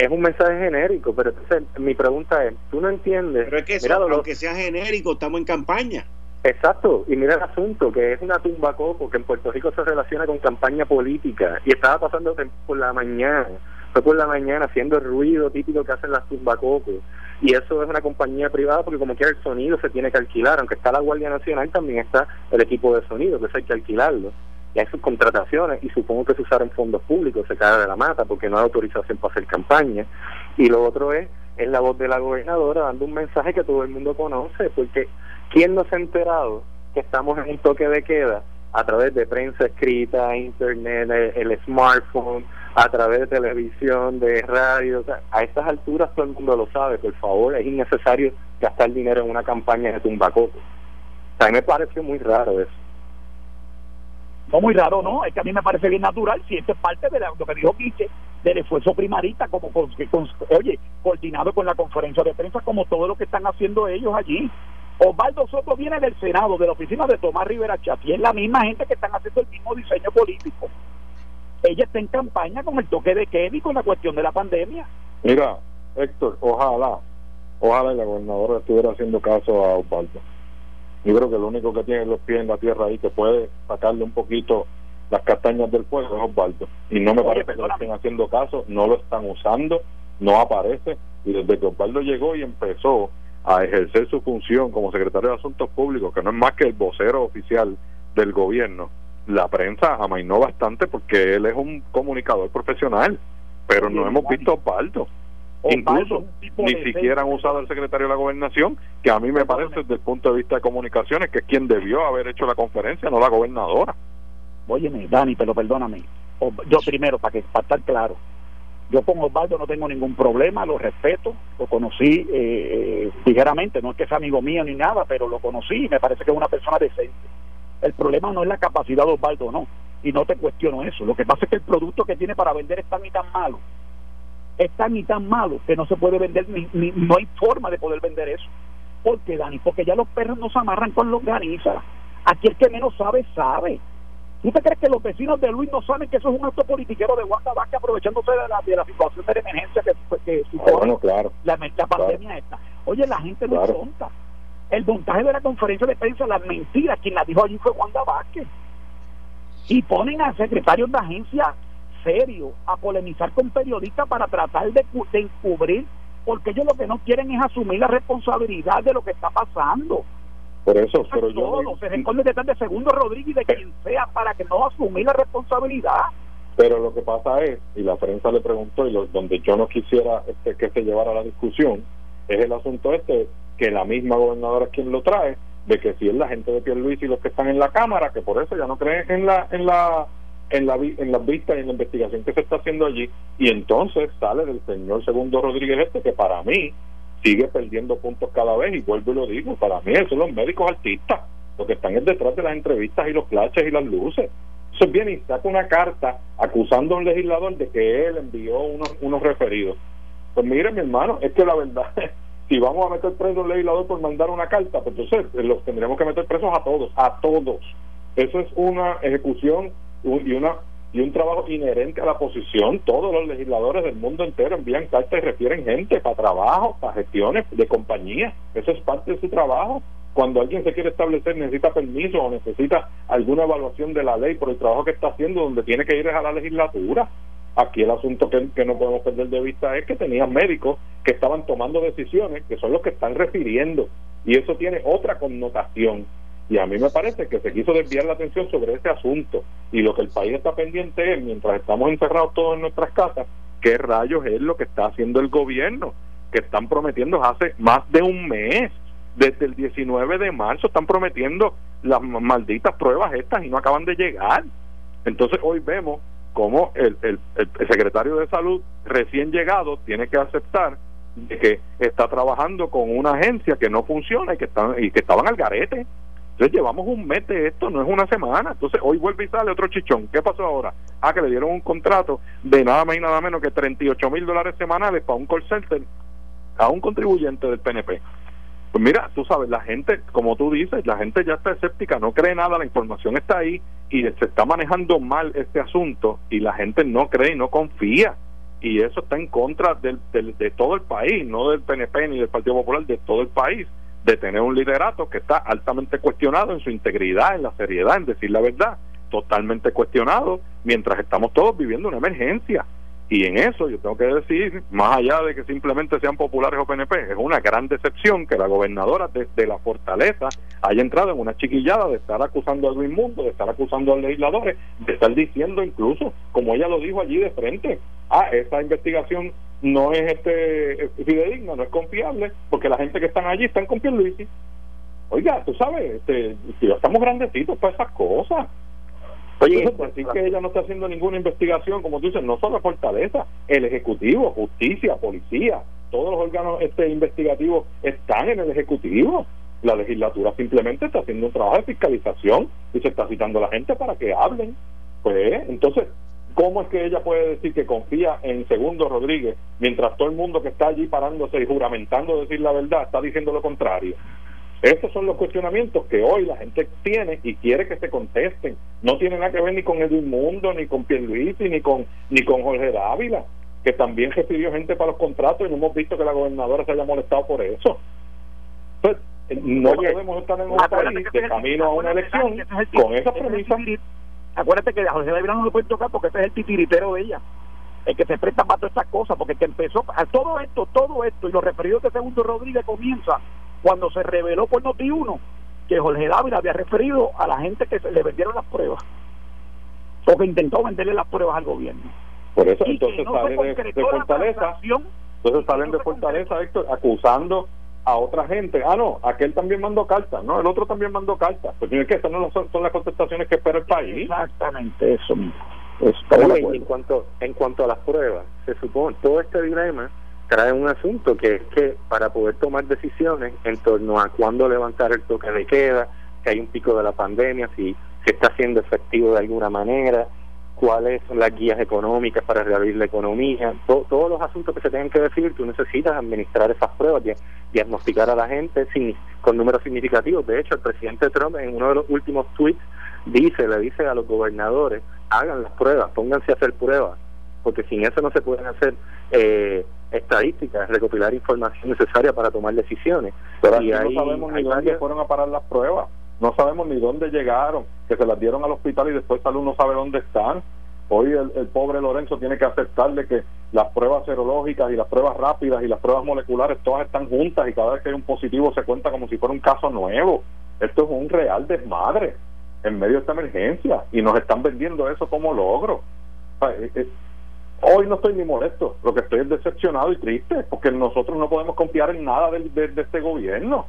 Es un mensaje genérico, pero entonces mi pregunta es, ¿tú no entiendes? Pero es que eso, aunque sea genérico, estamos en campaña. Exacto, y mira el asunto, que es una tumba coco que en Puerto Rico se relaciona con campaña política y estaba pasando por la mañana, fue por la mañana haciendo el ruido típico que hacen las tumbacocos y eso es una compañía privada porque como quiera el sonido se tiene que alquilar, aunque está la Guardia Nacional también está el equipo de sonido, que eso hay que alquilarlo y hay sus contrataciones y supongo que se usaron fondos públicos, se cae de la mata porque no hay autorización para hacer campaña y lo otro es es la voz de la gobernadora dando un mensaje que todo el mundo conoce porque ¿Quién no se ha enterado que estamos en un toque de queda a través de prensa escrita, internet, el, smartphone, a través de televisión, de radio? a estas alturas todo el mundo lo sabe, por favor, es innecesario gastar dinero en una campaña de tumbacoco. A mí me pareció muy raro eso. No muy raro, no, es que a mí me parece bien natural, si esto es parte de lo que dijo Quiche, del esfuerzo primarista, como con, oye, coordinado con la conferencia de prensa, como todo lo que están haciendo ellos allí. Osvaldo Soto viene del Senado, de la oficina de Tomás Rivera Chat, y es la misma gente que están haciendo el mismo diseño político. Ella está en campaña con el toque de y con la cuestión de la pandemia. Mira, Héctor, ojalá, ojalá la gobernadora estuviera haciendo caso a Osvaldo. Yo creo que lo único que tiene los pies en la tierra ahí que puede sacarle un poquito las castañas del fuego es Osvaldo. Y no me parece que lo estén haciendo caso, no lo están usando, no aparece. Y desde que Osvaldo llegó y empezó a ejercer su función como secretario de Asuntos Públicos, que no es más que el vocero oficial del gobierno, la prensa amainó bastante porque él es un comunicador profesional, pero no hemos visto a Osvaldo. Incluso ni siquiera han usado al secretario de la gobernación, que a mí me parece desde el punto de vista de comunicaciones que es quien debió haber hecho la conferencia, no la gobernadora. Óyeme, Dani, pero perdóname. Yo primero, para que para estar claro, yo con Osvaldo no tengo ningún problema, lo respeto, lo conocí eh, eh, ligeramente, no es que sea amigo mío ni nada, pero lo conocí y me parece que es una persona decente. El problema no es la capacidad de Osvaldo, no, y no te cuestiono eso. Lo que pasa es que el producto que tiene para vender es tan y tan malo, es tan y tan malo que no se puede vender, ni, no hay forma de poder vender eso. ¿Por qué, Dani? Porque ya los perros no se amarran con los ganizas. Aquí el que menos sabe, sabe. ¿Tú te crees que los vecinos de Luis no saben que eso es un acto politiquero de Wanda Vázquez aprovechándose de la, de la situación de emergencia que, que ah, claro, la, pandemia esta? Oye, la gente no es tonta. El montaje de la conferencia de prensa, las mentiras, quien la dijo allí fue Wanda Vázquez. Y ponen a secretarios de agencia serio a polemizar con periodistas para tratar de, de encubrir, porque ellos lo que no quieren es asumir la responsabilidad de lo que está pasando. Por eso, pero yo. se responde detrás de Segundo Rodríguez de quien sea para que no asumir la responsabilidad. Pero lo que pasa es, y la prensa le preguntó, y donde yo no quisiera este, que se llevara la discusión, es el asunto este, que la misma gobernadora es quien lo trae, de que si es la gente de Luis y los que están en la Cámara, que por eso ya no creen en la en la en la en las vistas y en la investigación que se está haciendo allí, y entonces sale del señor Segundo Rodríguez este, que para mí sigue perdiendo puntos cada vez y vuelvo y lo digo, para mí son los médicos artistas, los que están detrás de las entrevistas y los flashes y las luces. Eso viene y saca una carta acusando a un legislador de que él envió unos, unos referidos. Pues mire mi hermano, es que la verdad, si vamos a meter preso al legislador por mandar una carta, pues entonces eh, los tendremos que meter presos a todos, a todos. Eso es una ejecución y una y un trabajo inherente a la posición. Todos los legisladores del mundo entero envían cartas y refieren gente para trabajo, para gestiones de compañía. Eso es parte de su trabajo. Cuando alguien se quiere establecer, necesita permiso o necesita alguna evaluación de la ley por el trabajo que está haciendo, donde tiene que ir a la legislatura. Aquí el asunto que, que no podemos perder de vista es que tenían médicos que estaban tomando decisiones, que son los que están refiriendo, y eso tiene otra connotación y a mí me parece que se quiso desviar la atención sobre ese asunto. Y lo que el país está pendiente es, mientras estamos encerrados todos en nuestras casas, qué rayos es lo que está haciendo el gobierno, que están prometiendo hace más de un mes. Desde el 19 de marzo están prometiendo las malditas pruebas estas y no acaban de llegar. Entonces hoy vemos cómo el, el, el secretario de salud recién llegado tiene que aceptar de que está trabajando con una agencia que no funciona y que están y que estaban al garete llevamos un mes de esto, no es una semana. Entonces hoy vuelve y sale otro chichón. ¿Qué pasó ahora? Ah, que le dieron un contrato de nada más y nada menos que 38 mil dólares semanales para un call center a un contribuyente del PNP. Pues mira, tú sabes, la gente, como tú dices, la gente ya está escéptica, no cree nada, la información está ahí y se está manejando mal este asunto y la gente no cree y no confía. Y eso está en contra del, de todo el país, no del PNP ni del Partido Popular, de todo el país de tener un liderato que está altamente cuestionado en su integridad, en la seriedad, en decir la verdad, totalmente cuestionado, mientras estamos todos viviendo una emergencia. Y en eso yo tengo que decir, más allá de que simplemente sean populares o PNP, es una gran decepción que la gobernadora desde la fortaleza haya entrado en una chiquillada de estar acusando a Luis Mundo, de estar acusando a legisladores, de estar diciendo incluso, como ella lo dijo allí de frente, ah, esa investigación no es este fidedigna, no es confiable, porque la gente que están allí están con Pierluisi. Oiga, tú sabes, este, ya estamos grandecitos para esas cosas. Oye, decir que ella no está haciendo ninguna investigación, como tú dices, no solo Fortaleza, el Ejecutivo, Justicia, Policía, todos los órganos este investigativos están en el Ejecutivo. La legislatura simplemente está haciendo un trabajo de fiscalización y se está citando a la gente para que hablen. Pues, entonces, ¿Cómo es que ella puede decir que confía en Segundo Rodríguez mientras todo el mundo que está allí parándose y juramentando decir la verdad está diciendo lo contrario? Esos son los cuestionamientos que hoy la gente tiene y quiere que se contesten. No tiene nada que ver ni con Edwin Mundo, ni con Pierluisi, ni con, ni con Jorge Dávila, que también recibió gente para los contratos y no hemos visto que la gobernadora se haya molestado por eso. Pues, no podemos estar en un país de camino a una elección con esa premisa acuérdate que a José David no le puede tocar porque ese es el titiritero de ella el que se presta para todas estas cosas porque el que empezó a todo esto todo esto y lo referido de Segundo Rodríguez comienza cuando se reveló por Noti 1 que Jorge David había referido a la gente que se le vendieron las pruebas o que intentó venderle las pruebas al gobierno por eso entonces salen de, Fortaleza entonces salen de Fortaleza Héctor acusando a otra gente. Ah, no, aquel también mandó cartas, ¿no? El otro también mandó cartas. Pues es que esas no son, las contestaciones que espera el país. Exactamente, eso mismo. en cuanto, en cuanto a las pruebas, se supone, todo este dilema trae un asunto que es que para poder tomar decisiones en torno a cuándo levantar el toque de queda, que hay un pico de la pandemia, si se está haciendo efectivo de alguna manera, cuáles son las guías económicas para reabrir la economía, todos los asuntos que se tienen que decir, tú necesitas administrar esas pruebas, diagnosticar a la gente sin, con números significativos. De hecho, el presidente Trump en uno de los últimos tweets dice, le dice a los gobernadores, hagan las pruebas, pónganse a hacer pruebas, porque sin eso no se pueden hacer eh, estadísticas, recopilar información necesaria para tomar decisiones. Pero y ahí, no sabemos ni dónde fueron a parar las pruebas no sabemos ni dónde llegaron, que se las dieron al hospital y después salud no sabe dónde están. Hoy el, pobre Lorenzo tiene que aceptarle que las pruebas serológicas y las pruebas rápidas y las pruebas moleculares todas están juntas y cada vez que hay un positivo se cuenta como si fuera un caso nuevo. Esto es un real desmadre en medio de esta emergencia y nos están vendiendo eso como logro. Hoy no estoy ni molesto, lo que estoy es decepcionado y triste porque nosotros no podemos confiar en nada de este gobierno.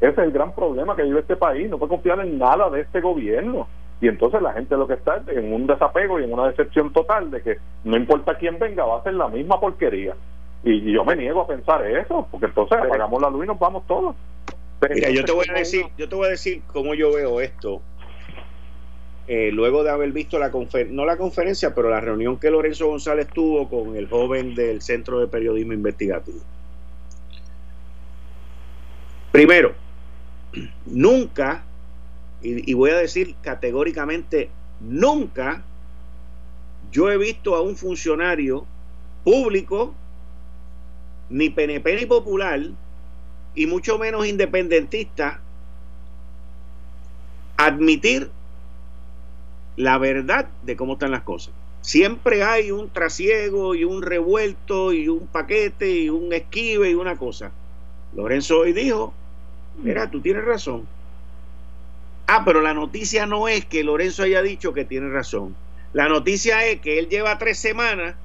Ese es el gran problema que vive este país, no puede confiar en nada de este gobierno. Y entonces la gente lo que está es en un desapego y en una decepción total de que no importa quién venga, va a ser la misma porquería. Y, yo me niego a pensar eso, porque entonces apagamos la luz y nos vamos todos. Mira, yo te voy a decir, yo te voy a decir cómo yo veo esto. Eh, luego de haber visto la conferencia, no la conferencia, pero la reunión que Lorenzo González tuvo con el joven del Centro de Periodismo Investigativo. Primero, nunca, y, y voy a decir categóricamente, nunca yo he visto a un funcionario público, ni PNP ni popular, y mucho menos independentista, admitir la verdad de cómo están las cosas. Siempre hay un trasiego y un revuelto y un paquete y un esquive y una cosa. Lorenzo hoy dijo, mira, tú tienes razón. Ah, pero la noticia no es que Lorenzo haya dicho que tiene razón. La noticia es que él lleva tres semanas,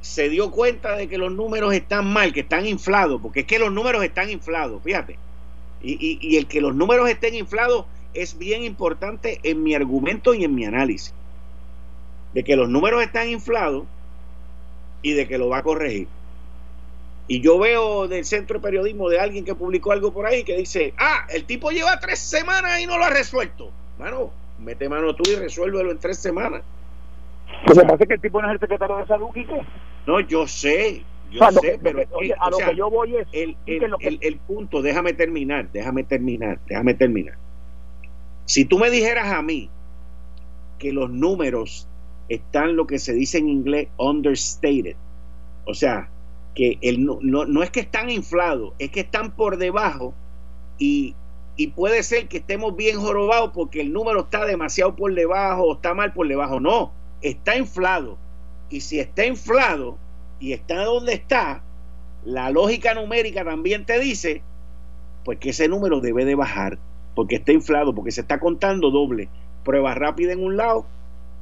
se dio cuenta de que los números están mal, que están inflados, porque es que los números están inflados, fíjate. Y, y el que los números estén inflados es bien importante en mi argumento y en mi análisis. De que los números están inflados y de que lo va a corregir. Y yo veo del centro de periodismo de alguien que publicó algo por ahí que dice, ah, el tipo lleva tres semanas y no lo ha resuelto. Bueno, mete mano tú y resuélvelo en tres semanas. Pues me parece que el tipo no es el secretario de salud, Quique. No, yo sé, yo sé, pero oye, a lo que yo voy es el, el, el punto, déjame terminar, déjame terminar, déjame terminar. Si tú me dijeras a mí que los números están lo que se dice en inglés understated, o sea, que el, no, no, es que están inflados, es que están por debajo y, y puede ser que estemos bien jorobados porque el número está demasiado por debajo o está mal por debajo. No, está inflado. Y si está inflado y está donde está, la lógica numérica también te dice pues que ese número debe de bajar porque está inflado, porque se está contando doble, prueba rápida en un lado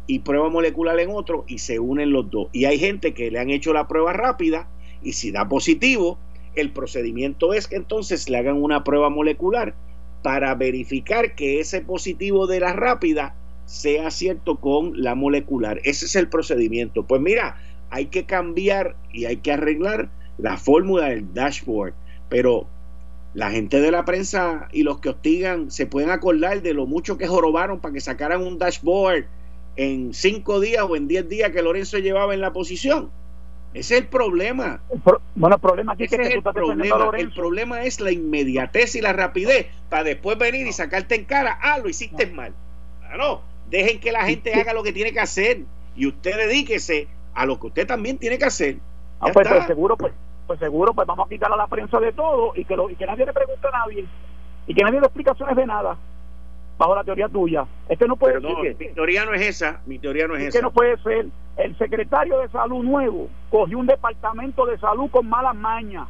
y prueba molecular en otro y se unen los dos. Y hay gente que le han hecho la prueba rápida y si da positivo, el procedimiento es que entonces le hagan una prueba molecular para verificar que ese positivo de la rápida sea cierto con la molecular. Ese es el procedimiento. Pues mira, hay que cambiar y hay que arreglar la fórmula del dashboard, pero la gente de la prensa y los que hostigan se pueden acordar de lo mucho que jorobaron para que sacaran un dashboard en cinco días o en diez días que Lorenzo llevaba en la posición. Ese es el problema. bueno, el problema aquí es que, el, problema, el problema es la inmediatez y la rapidez para después venir y sacarte en cara, ah, lo hiciste mal. No, dejen que la gente haga lo que tiene que hacer y usted dedíquese a lo que usted también tiene que hacer. Ah, pues, pues, seguro, pues pues seguro pues vamos a quitar a la prensa de todo y que, lo, y que nadie le pregunte a nadie y que nadie le explicaciones de nada bajo la teoría tuya. Este no puede ser. Mi teoría no es esa, mi teoría no es, esa. Que no puede ser. El secretario de salud nuevo cogió un departamento de salud con malas mañas,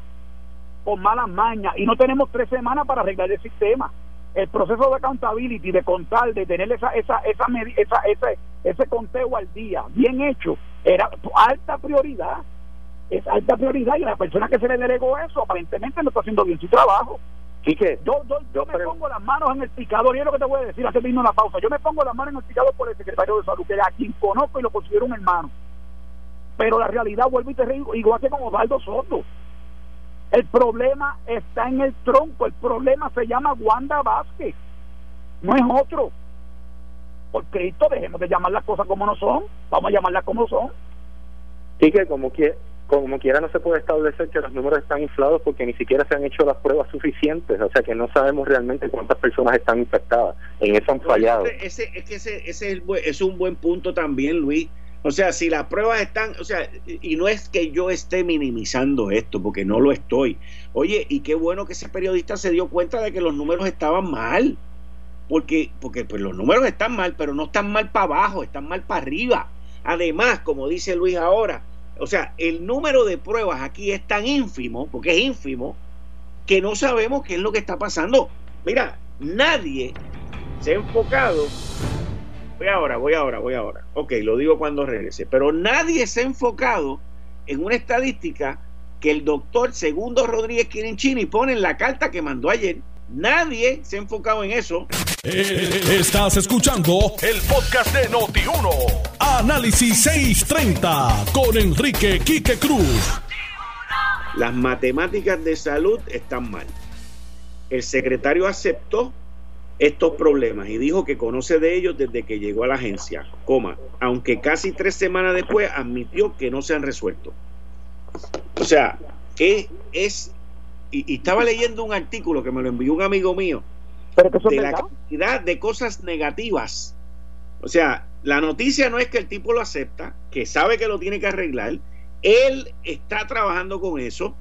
con malas mañas, y no tenemos tres semanas para arreglar el sistema. El proceso de accountability, de contar, de tener esa, esa, esa, esa ese, ese conteo al día, bien hecho, era alta prioridad es alta prioridad y la persona que se le delegó eso aparentemente no está haciendo bien su trabajo. que yo, yo, yo me pongo las manos en el picador y es lo que te voy a decir, hace mismo la pausa. Yo me pongo las manos en el picador por el secretario de salud, que a quien conozco y lo considero un hermano. Pero la realidad, vuelvo y te digo, igual que con Osvaldo Soto. El problema está en el tronco, el problema se llama Wanda Vázquez, no es otro. Por Cristo, dejemos de llamar las cosas como no son, vamos a llamarlas como son. Sí, que como que como quiera no se puede establecer que los números están inflados porque ni siquiera se han hecho las pruebas suficientes, o sea que no sabemos realmente cuántas personas están infectadas, en eso han fallado. Ese, es que ese, ese es, un buen punto también, Luis. O sea, si las pruebas están, o sea, y no es que yo esté minimizando esto, porque no lo estoy. Oye, y qué bueno que ese periodista se dio cuenta de que los números estaban mal. Porque, porque pues los números están mal, pero no están mal para abajo, están mal para arriba. Además, como dice Luis ahora, o sea, el número de pruebas aquí es tan ínfimo, porque es ínfimo, que no sabemos qué es lo que está pasando. Mira, nadie se ha enfocado. Voy ahora, voy ahora, voy ahora. Ok, lo digo cuando regrese. Pero nadie se ha enfocado en una estadística que el doctor Segundo Rodríguez Quirinchini pone en la carta que mandó ayer. Nadie se ha enfocado en eso. Eh, estás escuchando el podcast de Noti1. Análisis 630 con Enrique Quique Cruz. Las matemáticas de salud están mal. El secretario aceptó estos problemas y dijo que conoce de ellos desde que llegó a la agencia, coma, aunque casi tres semanas después admitió que no se han resuelto. O sea, que es y, estaba leyendo un artículo que me lo envió un amigo mío de la cantidad de cosas negativas. O sea, la noticia no es que el tipo lo acepta, que sabe que lo tiene que arreglar, él está trabajando con eso,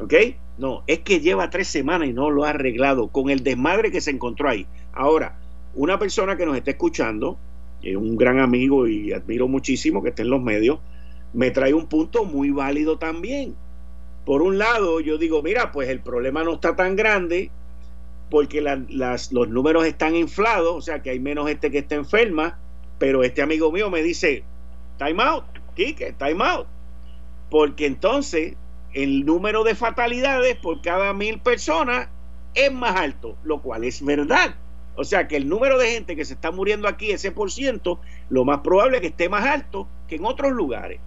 ¿ok? No, es que lleva tres semanas y no lo ha arreglado con el desmadre que se encontró ahí. Ahora, una persona que nos está escuchando, es un gran amigo y admiro muchísimo que esté en los medios, me trae un punto muy válido también. Por un lado, yo digo, mira, pues el problema no está tan grande porque los números están inflados, o sea que hay menos gente que está enferma, pero este amigo mío me dice, time out, Kike, time out, porque entonces el número de fatalidades por cada mil personas es más alto, lo cual es verdad. O sea que el número de gente que se está muriendo aquí, ese por ciento, lo más probable es que esté más alto que en otros lugares.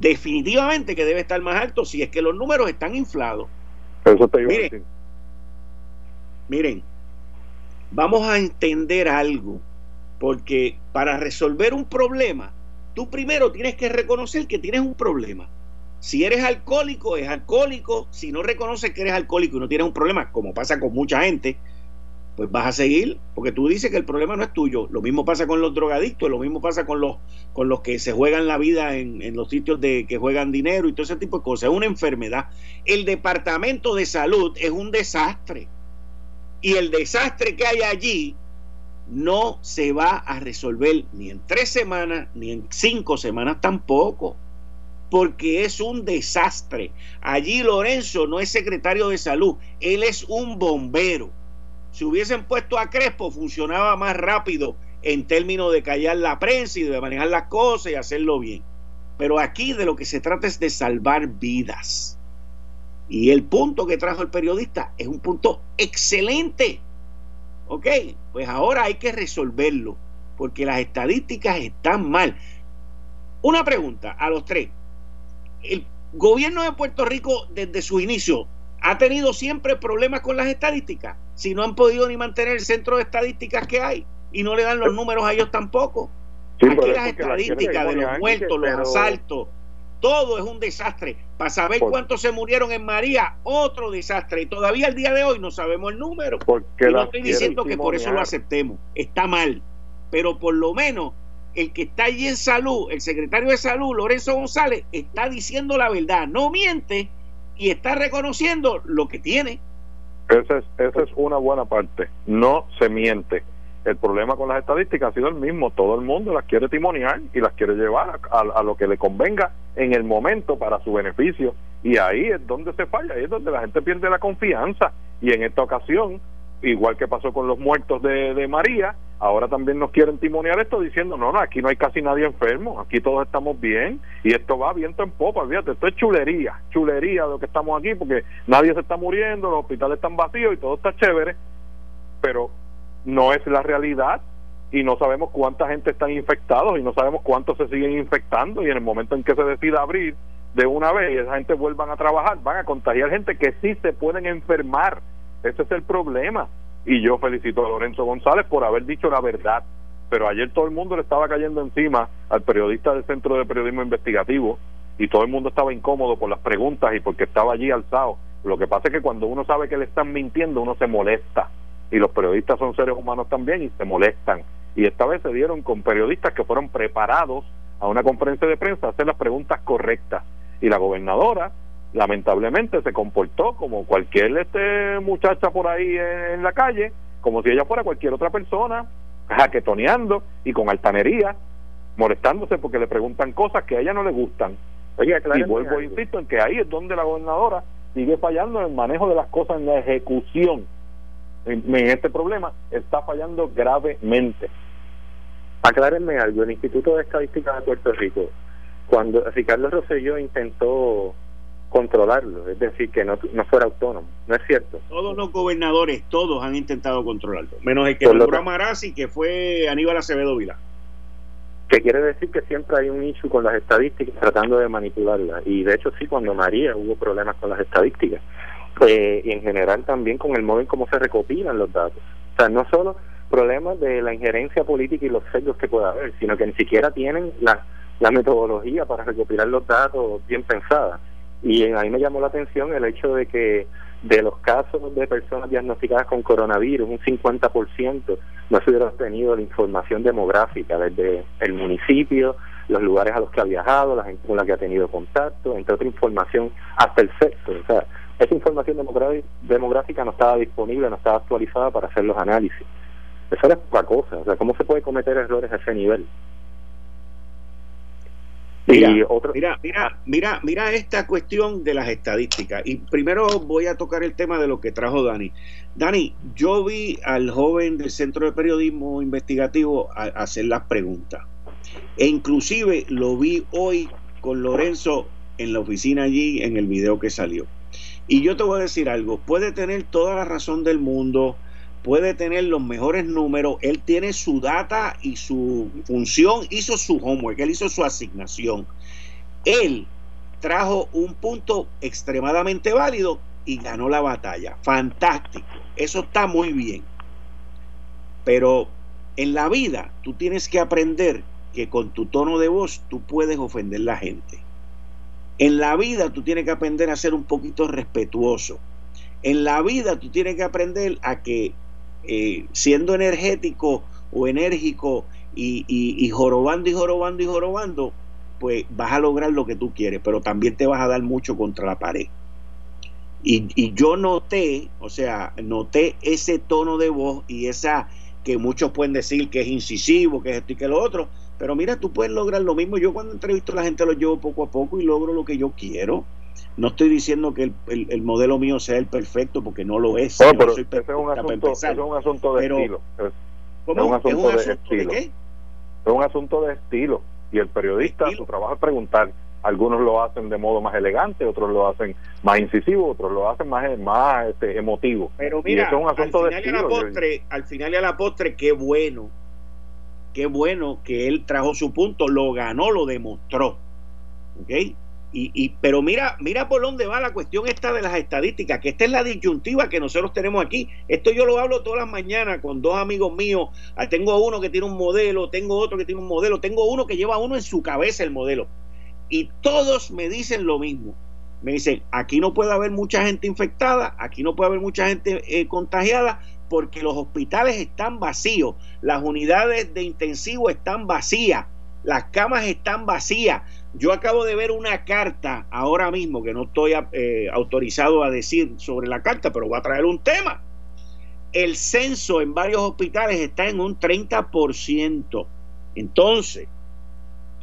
Definitivamente que debe estar más alto si es que los números están inflados. Eso te miren, miren, vamos a entender algo, porque para resolver un problema, tú primero tienes que reconocer que tienes un problema. Si eres alcohólico, es alcohólico. Si no reconoces que eres alcohólico y no tienes un problema, como pasa con mucha gente, pues vas a seguir, porque tú dices que el problema no es tuyo. Lo mismo pasa con los drogadictos, lo mismo pasa con los, con los que se juegan la vida en, en, los sitios de que juegan dinero y todo ese tipo de cosas. Es una enfermedad. El departamento de salud es un desastre. Y el desastre que hay allí no se va a resolver ni en tres semanas, ni en cinco semanas tampoco. Porque es un desastre. Allí Lorenzo no es secretario de salud, él es un bombero si hubiesen puesto a Crespo, funcionaba más rápido en términos de callar la prensa y de manejar las cosas y hacerlo bien. Pero aquí de lo que se trata es de salvar vidas. Y el punto que trajo el periodista es un punto excelente. Ok, pues ahora hay que resolverlo, porque las estadísticas están mal. Una pregunta a los tres. El gobierno de Puerto Rico desde su inicio ha tenido siempre problemas con las estadísticas, si no han podido ni mantener el centro de estadísticas que hay y no le dan los números a ellos tampoco. Aquí las estadísticas de los muertos, los asaltos, todo es un desastre. Para saber cuántos se murieron en María, otro desastre. Y todavía al día de hoy no sabemos el número. y no estoy diciendo que por eso lo aceptemos. Está mal. Pero por lo menos el que está allí en salud, el secretario de salud, Lorenzo González, está diciendo la verdad. No miente y está reconociendo lo que tiene. Esa es, esa es una buena parte. No se miente. El problema con las estadísticas ha sido el mismo. Todo el mundo las quiere timoniar y las quiere llevar a, lo que le convenga en el momento para su beneficio. Y ahí es donde se falla, ahí es donde la gente pierde la confianza. Y en esta ocasión, igual que pasó con los muertos de, de María, ahora también nos quieren timonear esto diciendo, no, no, aquí no hay casi nadie enfermo, aquí todos estamos bien y esto va viento en popa, fíjate, esto es chulería, chulería de lo que estamos aquí porque nadie se está muriendo, los hospitales están vacíos y todo está chévere, pero no es la realidad y no sabemos cuánta gente están infectados y no sabemos cuántos se siguen infectando y en el momento en que se decida abrir de una vez y esa gente vuelvan a trabajar, van a contagiar gente que sí se pueden enfermar ese es el problema. Y yo felicito a Lorenzo González por haber dicho la verdad. Pero ayer todo el mundo le estaba cayendo encima al periodista del Centro de Periodismo Investigativo y todo el mundo estaba incómodo por las preguntas y porque estaba allí alzado. Lo que pasa es que cuando uno sabe que le están mintiendo, uno se molesta. Y los periodistas son seres humanos también y se molestan. Y esta vez se dieron con periodistas que fueron preparados a una conferencia de prensa a hacer las preguntas correctas. Y la gobernadora lamentablemente se comportó como cualquier este muchacha por ahí en, la calle, como si ella fuera cualquier otra persona, jaquetoneando y con altanería, molestándose porque le preguntan cosas que a ella no le gustan. y vuelvo, insisto, en que ahí es donde la gobernadora sigue fallando en el manejo de las cosas, en la ejecución. En, este problema está fallando gravemente. Aclárenme algo, el Instituto de Estadística de Puerto Rico, cuando Ricardo Rosselló intentó controlarlo, es decir, que no, no fuera autónomo. ¿No es cierto? Todos los gobernadores, todos han intentado controlarlo, menos el que nombró Marazzi, que fue Aníbal Acevedo Vila. Que quiere decir que siempre hay un issue con las estadísticas tratando de manipularlas. Y de hecho sí, cuando María hubo problemas con las estadísticas. Eh, y en general también con el modo en cómo se recopilan los datos. O sea, no solo problemas de la injerencia política y los sellos que pueda haber, sino que ni siquiera tienen la, la metodología para recopilar los datos bien pensada. Y ahí me llamó la atención el hecho de que de los casos de personas diagnosticadas con coronavirus, un 50% no se hubiera obtenido la información demográfica desde el municipio, los lugares a los que ha viajado, la gente con la que ha tenido contacto, entre otra información, hasta el sexo. O sea, esa información demográfica no estaba disponible, no estaba actualizada para hacer los análisis. Eso es poca cosa. O sea, ¿cómo se puede cometer errores a ese nivel? Mira, mira, mira, mira, mira esta cuestión de las estadísticas. Y primero voy a tocar el tema de lo que trajo Dani. Dani, yo vi al joven del Centro de Periodismo Investigativo hacer las preguntas. E inclusive lo vi hoy con Lorenzo en la oficina allí en el video que salió. Y yo te voy a decir algo, puede tener toda la razón del mundo, puede tener los mejores números, él tiene su data y su función, hizo su homework, él hizo su asignación. Él trajo un punto extremadamente válido y ganó la batalla. Fantástico, eso está muy bien. Pero en la vida tú tienes que aprender que con tu tono de voz tú puedes ofender a la gente. En la vida tú tienes que aprender a ser un poquito respetuoso. En la vida tú tienes que aprender a que eh, siendo energético o enérgico y, jorobando y jorobando y jorobando, pues vas a lograr lo que tú quieres, pero también te vas a dar mucho contra la pared. Y, y, yo noté, o sea, noté ese tono de voz y esa que muchos pueden decir que es incisivo, que es esto y que lo otro, pero mira, tú puedes lograr lo mismo. Yo cuando entrevisto a la gente lo llevo poco a poco y logro lo que yo quiero. No estoy diciendo que el, modelo mío sea el perfecto porque no lo es. Pero es, un asunto, es un asunto de estilo. Es, un asunto, de estilo. Es un asunto de estilo. Y el periodista, su trabajo es preguntar. Algunos lo hacen de modo más elegante, otros lo hacen más incisivo, otros lo hacen más, más este, emotivo. Pero mira, es un asunto al, final de estilo. Y a la postre, al final y a la postre, qué bueno. Qué bueno que él trajo su punto, lo ganó, lo demostró. ¿Ok? Y, pero mira, mira por dónde va la cuestión esta de las estadísticas, que esta es la disyuntiva que nosotros tenemos aquí. Esto yo lo hablo todas las mañanas con dos amigos míos. Ah, tengo uno que tiene un modelo, tengo otro que tiene un modelo, tengo uno que lleva uno en su cabeza el modelo. Y todos me dicen lo mismo. Me dicen, aquí no puede haber mucha gente infectada, aquí no puede haber mucha gente eh, contagiada, porque los hospitales están vacíos, las unidades de intensivo están vacías, las camas están vacías. Yo acabo de ver una carta ahora mismo, que no estoy eh, autorizado a decir sobre la carta, pero voy a traer un tema. El censo en varios hospitales está en un 30%. Entonces,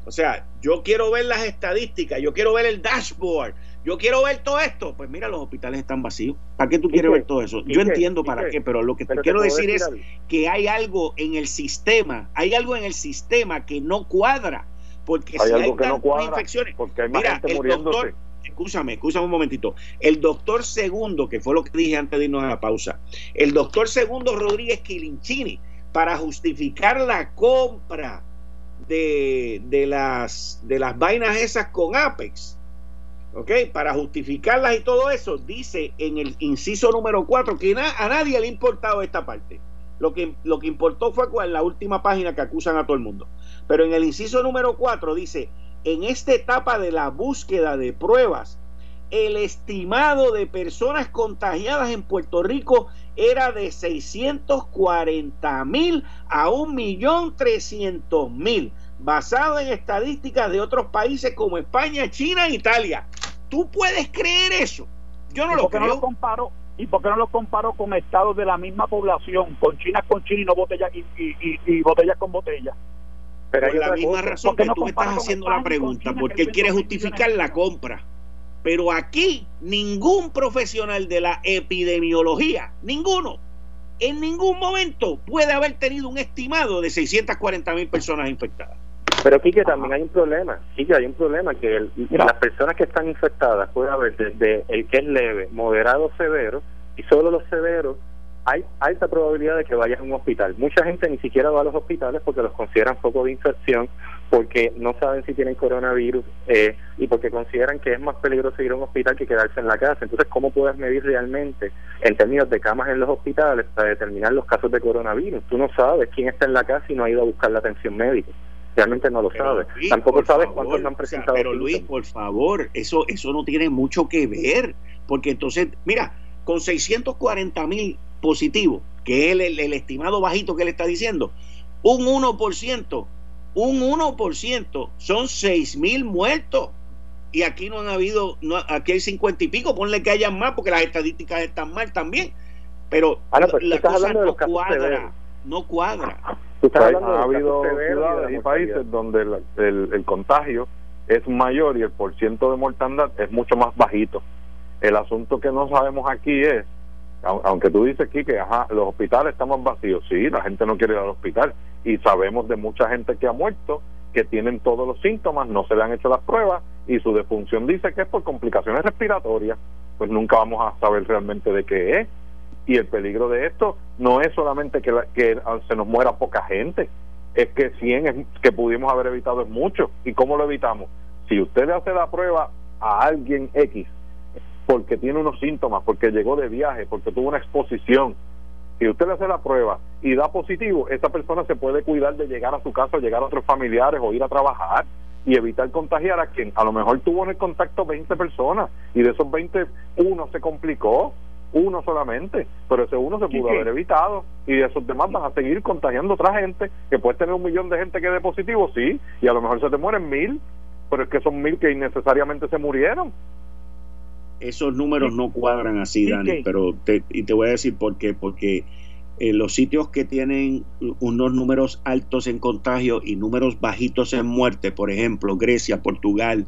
o sea, yo quiero ver las estadísticas, yo quiero ver el dashboard, yo quiero ver todo esto. Pues mira, los hospitales están vacíos. ¿Para qué tú quieres ver todo eso? Yo entiendo para qué, pero lo que te quiero decir es que hay algo en el sistema, hay algo en el sistema que no cuadra porque si hay tantas infecciones, porque hay mira, el doctor, escúchame, escúchame un momentito. El doctor segundo, que fue lo que dije antes de irnos a la pausa, el doctor segundo Rodríguez Quilinchini, para justificar la compra de, de, las, de las vainas esas con Apex, ¿ok? Para justificarlas y todo eso, dice en el inciso número 4 que a nadie le ha importado esta parte. Lo que, lo que importó fue en la última página que acusan a todo el mundo. Pero en el inciso número 4 dice, en esta etapa de la búsqueda de pruebas, el estimado de personas contagiadas en Puerto Rico era de 640 mil a 1.300.000, basado en estadísticas de otros países como España, China e Italia. ¿Tú puedes creer eso? Yo no lo creo. No lo comparo, ¿Y por qué no lo comparo con estados de la misma población, con China con China y no botellas y, y, botellas con botellas? Pero por la misma razón que tú me estás haciendo la pregunta, porque él quiere justificar la compra. Pero aquí ningún profesional de la epidemiología, ninguno, en ningún momento puede haber tenido un estimado de 640 mil personas infectadas. Pero Quique, también hay un problema, Quique, hay un problema que las personas que están infectadas puede haber desde el que es leve, moderado, severo, y solo los severos hay alta probabilidad de que vayan a un hospital. Mucha gente ni siquiera va a los hospitales porque los consideran foco de infección, porque no saben si tienen coronavirus eh, y porque consideran que es más peligroso ir a un hospital que quedarse en la casa. Entonces, ¿cómo puedes medir realmente en términos de camas en los hospitales para determinar los casos de coronavirus? Tú no sabes quién está en la casa y no ha ido a buscar la atención médica realmente no lo sabe. Tampoco sabes cuántos han presentado. pero Luis, por favor, eso, eso no tiene mucho que ver, porque entonces, mira, con 640 mil positivos, que es el, estimado bajito que él está diciendo, un 1%, un 1% son 6 mil muertos. Y aquí no han habido, no, aquí hay 50 y pico, ponle que hayan más porque las estadísticas están mal también. Pero la cosa no cuadra, no cuadra. Ha habido ciudades y países donde el, el, contagio es mayor y el porciento de mortandad es mucho más bajito. El asunto que no sabemos aquí es, aunque tú dices aquí que ajá, los hospitales están más vacíos, sí, la gente no quiere ir al hospital. Y sabemos de mucha gente que ha muerto, que tienen todos los síntomas, no se le han hecho las pruebas y su defunción dice que es por complicaciones respiratorias, pues nunca vamos a saber realmente de qué es y el peligro de esto no es solamente que, que se nos muera poca gente, es que 100 que pudimos haber evitado es mucho. ¿Y cómo lo evitamos? Si usted le hace la prueba a alguien X porque tiene unos síntomas, porque llegó de viaje, porque tuvo una exposición, si usted le hace la prueba y da positivo, esa persona se puede cuidar de llegar a su casa, llegar a otros familiares o ir a trabajar y evitar contagiar a quien a lo mejor tuvo en el contacto 20 personas y de esos 20 uno se complicó uno solamente, pero ese uno se pudo haber evitado y esos demás van a seguir contagiando a otra gente, que puede tener un millón de gente que dé positivo, sí, y a lo mejor se te mueren mil, pero es que son mil que innecesariamente se murieron. Esos números no cuadran así, Dani, pero te, y te voy a decir por qué, porque en eh, los sitios que tienen unos números altos en contagio y números bajitos en muerte, por ejemplo, Grecia, Portugal,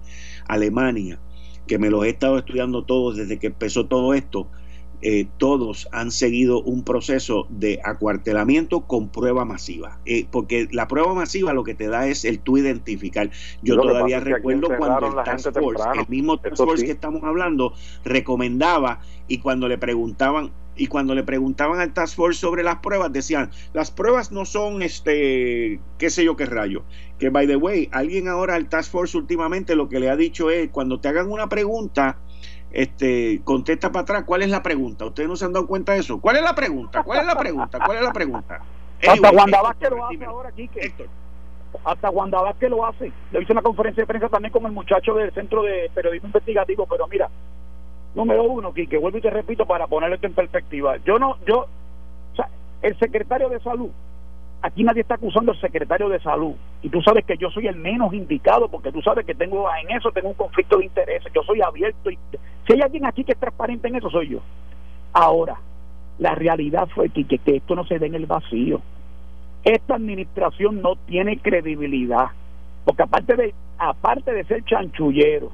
Alemania, que me los he estado estudiando todos desde que empezó todo esto, eh, todos han seguido un proceso de acuartelamiento con prueba masiva. Eh, porque la prueba masiva lo que te da es el tú identificar. Yo todavía recuerdo cuando el Task Force, el mismo Task Force que estamos hablando, recomendaba y cuando le preguntaban y cuando le preguntaban al Task Force sobre las pruebas, decían, las pruebas no son este, qué sé yo qué rayo. Que, by the way, alguien ahora al Task Force últimamente lo que le ha dicho es, cuando te hagan una pregunta, este, contesta para atrás, ¿cuál es la pregunta? Ustedes no se han dado cuenta de eso. ¿Cuál es la pregunta? ¿Cuál es la pregunta? ¿Cuál es la pregunta? Hasta Juan que lo hace ahora, Quique. Hasta Juan que lo hace. Le hice una conferencia de prensa también con el muchacho del Centro de Periodismo Investigativo, pero mira, número uno, Quique, vuelvo y te repito para ponerlo en perspectiva. Yo no, yo, o sea, el secretario de Salud aquí nadie está acusando al secretario de salud. Y tú sabes que yo soy el menos indicado porque tú sabes que tengo en eso tengo un conflicto de intereses. Yo soy abierto y si hay alguien aquí que es transparente en eso soy yo. Ahora la realidad fue que, que, esto no se dé en el vacío. Esta administración no tiene credibilidad porque aparte de aparte de ser chanchullero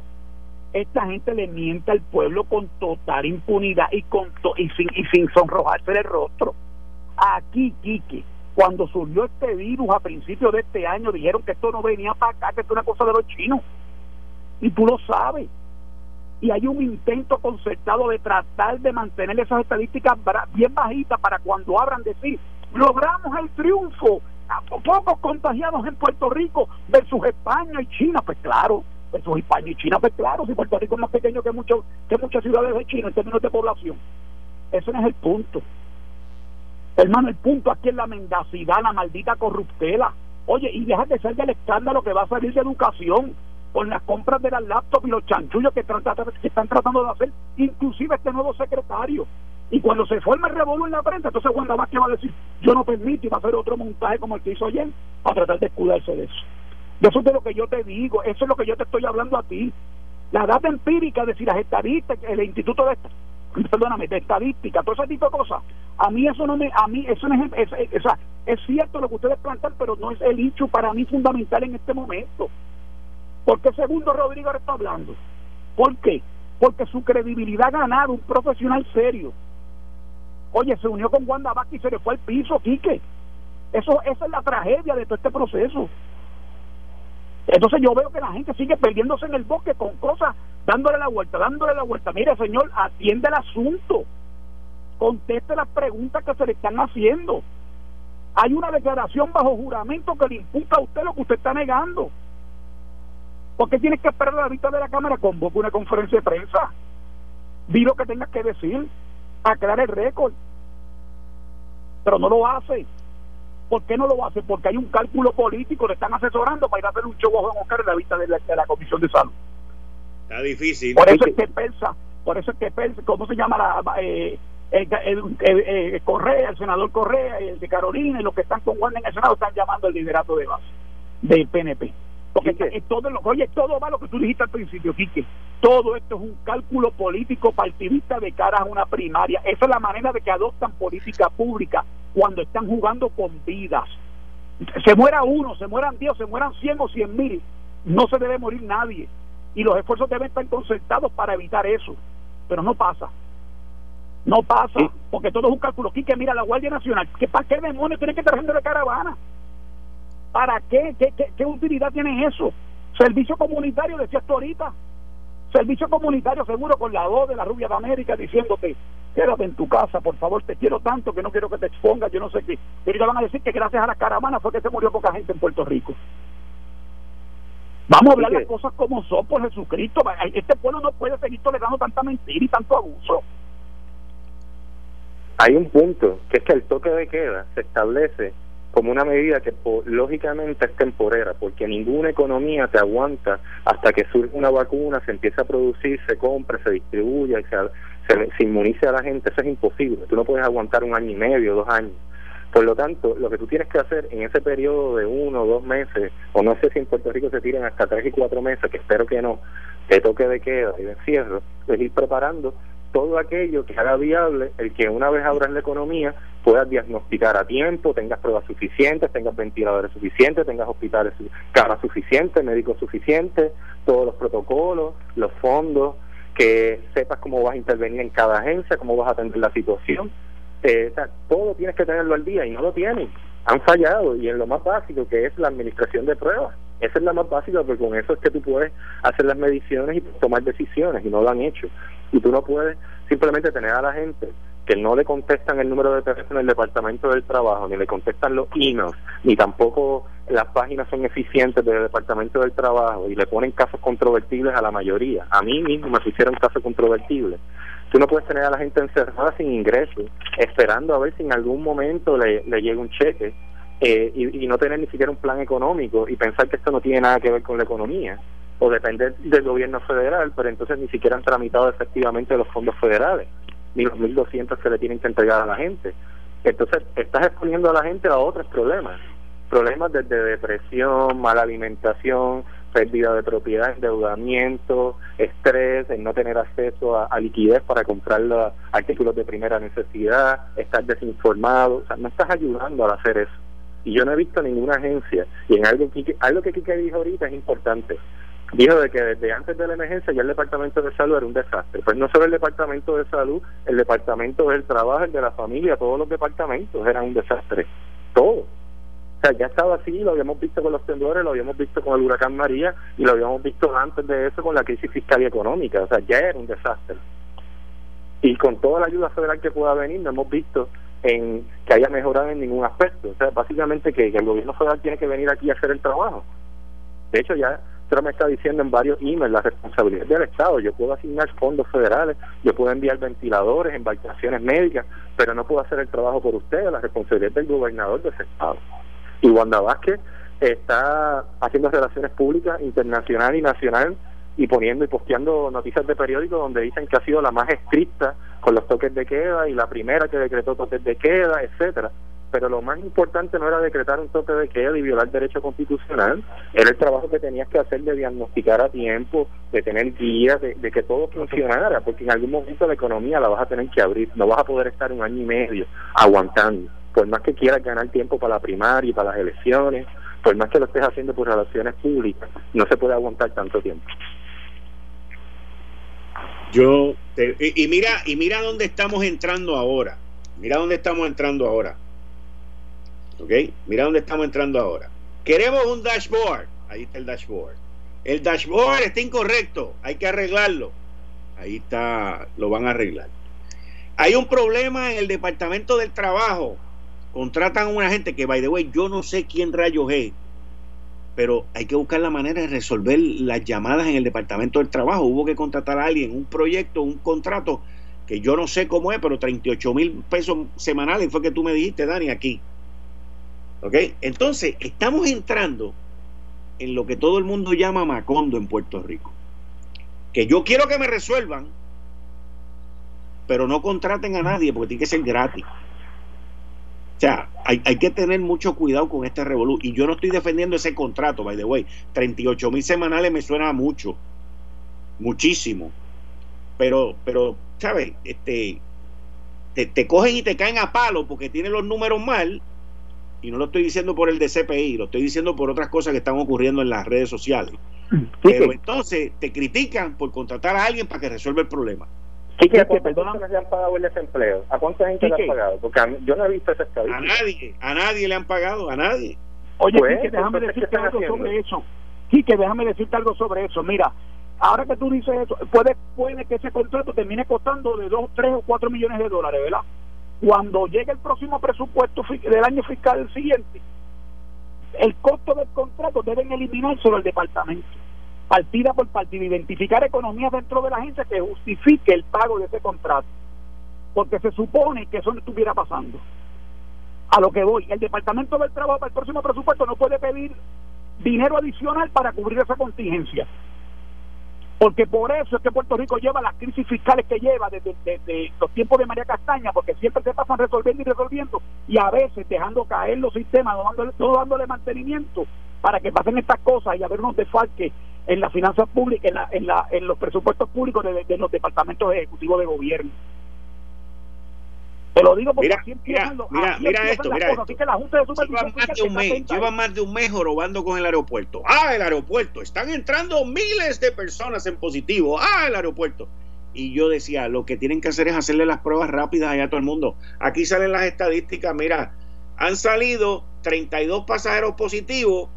esta gente le miente al pueblo con total impunidad y con y sin y sin sonrojarse el rostro. Aquí Quique cuando surgió este virus a principios de este año, dijeron que esto no venía para acá, que esto es una cosa de los chinos. Y tú lo sabes. Y hay un intento concertado de tratar de mantener esas estadísticas bien bajitas para cuando abran decir, logramos el triunfo, a pocos contagiados en Puerto Rico versus España y China. Pues claro, versus España y China, pues claro, si Puerto Rico es más pequeño que, mucho, que muchas ciudades de China en términos de población. Ese no es el punto. Hermano, el punto aquí es la mendacidad, la maldita corruptela. Oye, y deja de ser del escándalo que va a salir de educación con las compras de las laptops y los chanchullos que, están tratando de hacer, inclusive este nuevo secretario. Y cuando se forme el revuelo en la prensa, entonces Wanda Vázquez va a decir, yo no permito y va a hacer otro montaje como el que hizo ayer, para tratar de escudarse de eso. eso es de lo que yo te digo, eso es lo que yo te estoy hablando a ti. La data empírica de si las estadistas, el instituto de perdóname, de estadística, todo ese tipo de cosas. A mí eso no me, a mí eso no es, es, es cierto lo que ustedes plantean, pero no es el hecho para mí fundamental en este momento. ¿Por qué segundo Rodrigo está hablando? ¿Por qué? Porque su credibilidad ha ganado, un profesional serio. Oye, se unió con Wanda Vázquez y se le fue al piso, Quique. Eso, esa es la tragedia de todo este proceso. Entonces yo veo que la gente sigue perdiéndose en el bosque con cosas, dándole la vuelta, dándole la vuelta. Mire, señor, atiende el asunto. Conteste las preguntas que se le están haciendo. Hay una declaración bajo juramento que le imputa a usted lo que usted está negando. ¿Por qué tiene que esperar la vista de la Cámara? Convoca una conferencia de prensa. Di lo que tengas que decir. Aclara el récord. Pero no lo hace. ¿Por qué no lo hace? Porque hay un cálculo político, le están asesorando para ir a hacer un show a Juan Oscar en la vista de la, Comisión de Salud. Está difícil. Por eso es que piensa, Por eso es que, ¿cómo se llama la, eh, el, Correa, el senador Correa, el de Carolina y los que están con Juan en el Senado están llamando al liderato de base del PNP? Porque todo lo, oye, todo va lo que tú dijiste al principio, Quique. Todo esto es un cálculo político partidista de cara a una primaria. Esa es la manera de que adoptan política pública cuando están jugando con vidas. Se muera uno, se mueran diez, se mueran cien o cien mil. No se debe morir nadie. Y los esfuerzos deben estar concertados para evitar eso. Pero no pasa. No pasa, porque todo es un cálculo. Quique, mira, la Guardia Nacional, ¿qué, ¿para qué demonios tiene que estar de caravana? ¿Para qué? ¿Qué, qué? utilidad tiene eso? Servicio comunitario, decías tú ahorita. Servicio comunitario seguro con la voz de la rubia de América diciéndote, quédate en tu casa, por favor, te quiero tanto que no quiero que te expongas, yo no sé qué. Pero ya van a decir que gracias a la caravana fue que se murió poca gente en Puerto Rico. Vamos a hablar las cosas como son por Jesucristo. Este pueblo no puede seguir tolerando tanta mentira y tanto abuso. Hay un punto, que es que el toque de queda se establece como una medida que lógicamente es temporera, porque ninguna economía te aguanta hasta que surge una vacuna, se empieza a producir, se compre, se distribuya se, se, inmunice a la gente. Eso es imposible. Tú no puedes aguantar un año y medio, dos años. Por lo tanto, lo que tú tienes que hacer en ese periodo de uno o dos meses, o no sé si en Puerto Rico se tiran hasta tres y cuatro meses, que espero que no, de toque de queda y de encierro, es ir preparando todo aquello que haga viable el que una vez abras la economía puedas diagnosticar a tiempo, tengas pruebas suficientes, tengas ventiladores suficientes, tengas hospitales, camas suficientes, médicos suficientes, todos los protocolos, los fondos, que sepas cómo vas a intervenir en cada agencia, cómo vas a atender la situación. Eh, todo tienes que tenerlo al día y no lo tienen. Han fallado y en lo más básico que es la administración de pruebas. Esa es la más básica porque con eso es que tú puedes hacer las mediciones y tomar decisiones y no lo han hecho y tú no puedes simplemente tener a la gente que no le contestan el número de teléfono del Departamento del Trabajo, ni le contestan los emails, ni tampoco las páginas son eficientes del Departamento del Trabajo y le ponen casos controvertibles a la mayoría. A mí mismo me pusieron casos controvertibles. Tú no puedes tener a la gente encerrada sin ingresos, esperando a ver si en algún momento le, le llega un cheque eh, y, y no tener ni siquiera un plan económico y pensar que esto no tiene nada que ver con la economía o depender del gobierno federal, pero entonces ni siquiera han tramitado efectivamente los fondos federales, ni los 1.200 que le tienen que entregar a la gente. Entonces, estás exponiendo a la gente a otros problemas, problemas desde depresión, mala alimentación, pérdida de propiedad, endeudamiento, estrés, en no tener acceso a, liquidez para comprar los artículos de primera necesidad, estar desinformado, o sea, no estás ayudando a hacer eso. Y yo no he visto ninguna agencia, y en algo que, algo que Kike dijo ahorita es importante, dijo de que desde antes de la emergencia ya el Departamento de Salud era un desastre. Pues no solo el Departamento de Salud, el Departamento del Trabajo, el de la Familia, todos los departamentos eran un desastre. Todo. O sea, ya estaba así, lo habíamos visto con los temblores, lo habíamos visto con el huracán María y lo habíamos visto antes de eso con la crisis fiscal y económica. O sea, ya era un desastre. Y con toda la ayuda federal que pueda venir, no hemos visto en que haya mejorado en ningún aspecto. O sea, básicamente que el gobierno federal tiene que venir aquí a hacer el trabajo. De hecho, ya Trump está diciendo en varios emails la responsabilidad del Estado. Yo puedo asignar fondos federales, yo puedo enviar ventiladores, embarcaciones médicas, pero no puedo hacer el trabajo por ustedes. La responsabilidad del gobernador de ese Estado. Y Wanda Vázquez está haciendo relaciones públicas internacional y nacional y poniendo y posteando noticias de periódicos donde dicen que ha sido la más estricta con los toques de queda y la primera que decretó toques de queda, etcétera pero lo más importante no era decretar un toque de queda y violar derecho constitucional, era el trabajo que tenías que hacer de diagnosticar a tiempo, de tener guías, de, que todo funcionara, porque en algún momento la economía la vas a tener que abrir, no vas a poder estar un año y medio aguantando, por más que quieras ganar tiempo para la primaria y para las elecciones, por más que lo estés haciendo por relaciones públicas, no se puede aguantar tanto tiempo. Yo y mira y mira dónde estamos entrando ahora. Mira dónde estamos entrando ahora. ¿Ok? Mira dónde estamos entrando ahora. Queremos un dashboard. Ahí está el dashboard. El dashboard está incorrecto. Hay que arreglarlo. Ahí está, lo van a arreglar. Hay un problema en el departamento del trabajo. Contratan a una gente que, by the way, yo no sé quién rayos es. Pero hay que buscar la manera de resolver las llamadas en el departamento del trabajo. Hubo que contratar a alguien, un proyecto, un contrato, que yo no sé cómo es, pero 38 mil pesos semanales fue que tú me dijiste, Dani, aquí. ¿Ok? Entonces, estamos entrando en lo que todo el mundo llama Macondo en Puerto Rico. Que yo quiero que me resuelvan pero no contraten a nadie porque tiene que ser gratis. O sea, hay, hay que tener mucho cuidado con este revolú. Y yo no estoy defendiendo ese contrato, by the way. 38 mil semanales me suena mucho. Muchísimo. Pero, pero, ¿sabes? Este, te, te, cogen y te caen a palo porque tienen los números mal. Y no lo estoy diciendo por el de CPI, lo estoy diciendo por otras cosas que están ocurriendo en las redes sociales. Pero entonces te critican por contratar a alguien para que resuelva el problema. Sí, que ¿a cuántas personas le han pagado el desempleo? ¿A cuánta gente le han pagado? Porque yo no he visto esa estadística. A nadie, a nadie le han pagado, a nadie. Oye, pues, Quique, déjame decirte algo sobre eso. Quique, déjame decirte algo sobre eso. Mira, ahora que tú dices eso, puede, puede que ese contrato termine costando de 2, 3 o 4 millones de dólares, ¿verdad? Cuando llegue el próximo presupuesto del año fiscal siguiente, el costo del contrato deben eliminárselo al departamento partida por partida, identificar economías dentro de la agencia que justifique el pago de ese contrato. Porque se supone que eso no estuviera pasando. A lo que voy, el Departamento del Trabajo para el próximo presupuesto no puede pedir dinero adicional para cubrir esa contingencia. Porque por eso es que Puerto Rico lleva las crisis fiscales que lleva desde, los tiempos de María Castaña, porque siempre se pasan resolviendo y resolviendo, y a veces dejando caer los sistemas, no dándole, no dándole mantenimiento para que pasen estas cosas y haber unos desfalques en las finanzas públicas, en, la, en, la, en los presupuestos públicos de, los departamentos ejecutivos de gobierno. Te lo digo porque mira, mira, mira, esto, mira esto. Así que la Junta de lleva más de un mes, lleva más de un mes jorobando con el aeropuerto. Ah, el aeropuerto, están entrando miles de personas en positivo. Ah, el aeropuerto. Y yo decía, lo que tienen que hacer es hacerle las pruebas rápidas allá a todo el mundo. Aquí salen las estadísticas, mira, han salido 32 pasajeros positivos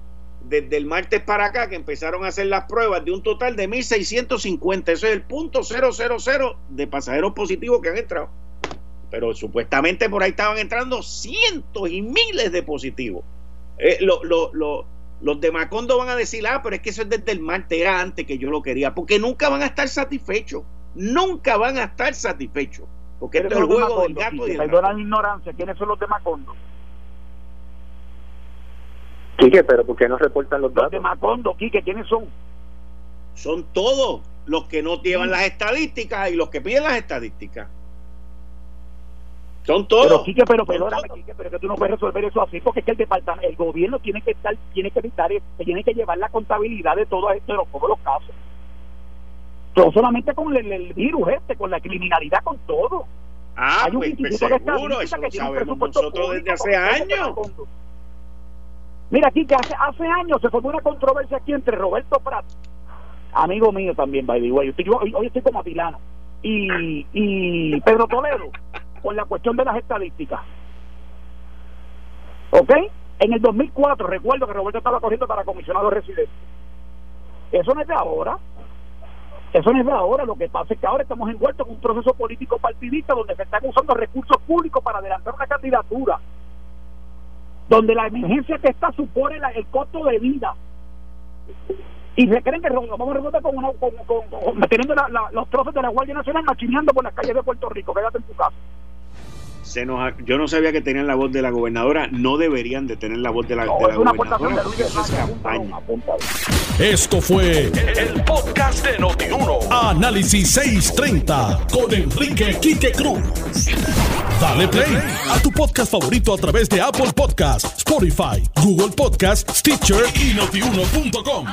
desde el martes para acá que empezaron a hacer las pruebas de un total de 1.650. Eso es el punto 000 de pasajeros positivos que han entrado. Pero supuestamente por ahí estaban entrando cientos y miles de positivos. Eh, los de Macondo van a decir, ah, pero es que eso es desde el martes, era antes que yo lo quería, porque nunca van a estar satisfechos. Nunca van a estar satisfechos. Porque esto es el juego del gato y la ignorancia, ¿quiénes son los de Macondo? Quique, pero ¿por qué no reportan los datos? Los de Macondo, Quique, ¿quiénes son? Son todos los que no llevan las estadísticas y los que piden las estadísticas. Son todos. Pero Quique, pero perdóname, Quique, pero que tú no puedes resolver eso así porque es que el departamento, el gobierno tiene que estar, tiene que evitar, tiene que llevar la contabilidad de todo esto, de todos los casos. No solamente con el, virus este, con la criminalidad, con todo. Ah, Hay un pues, pues seguro, eso lo sabemos nosotros desde hace años. Mira, aquí que hace, hace años se formó una controversia aquí entre Roberto Prat, amigo mío también, by the way. Yo, hoy, estoy como Atilano, y, y Pedro Toledo, con la cuestión de las estadísticas. ¿Ok? En el 2004, recuerdo que Roberto estaba corriendo para comisionado residente. Eso no es de ahora. Eso no es de ahora. Lo que pasa es que ahora estamos envueltos en un proceso político partidista donde se están usando recursos públicos para adelantar una candidatura donde la emergencia que está supone el costo de vida y se creen que vamos a resolver con, una, con, teniendo los trozos de la Guardia Nacional machineando por las calles de Puerto Rico. Quédate en tu casa. Se nos, yo no sabía que tenían la voz de la gobernadora, no deberían de tener la voz de la, de la gobernadora. Esto fue el, podcast de Notiuno. Análisis 630 con Enrique Quique Cruz. Dale play a tu podcast favorito a través de Apple Podcasts, Spotify, Google Podcasts, Stitcher y notiuno.com.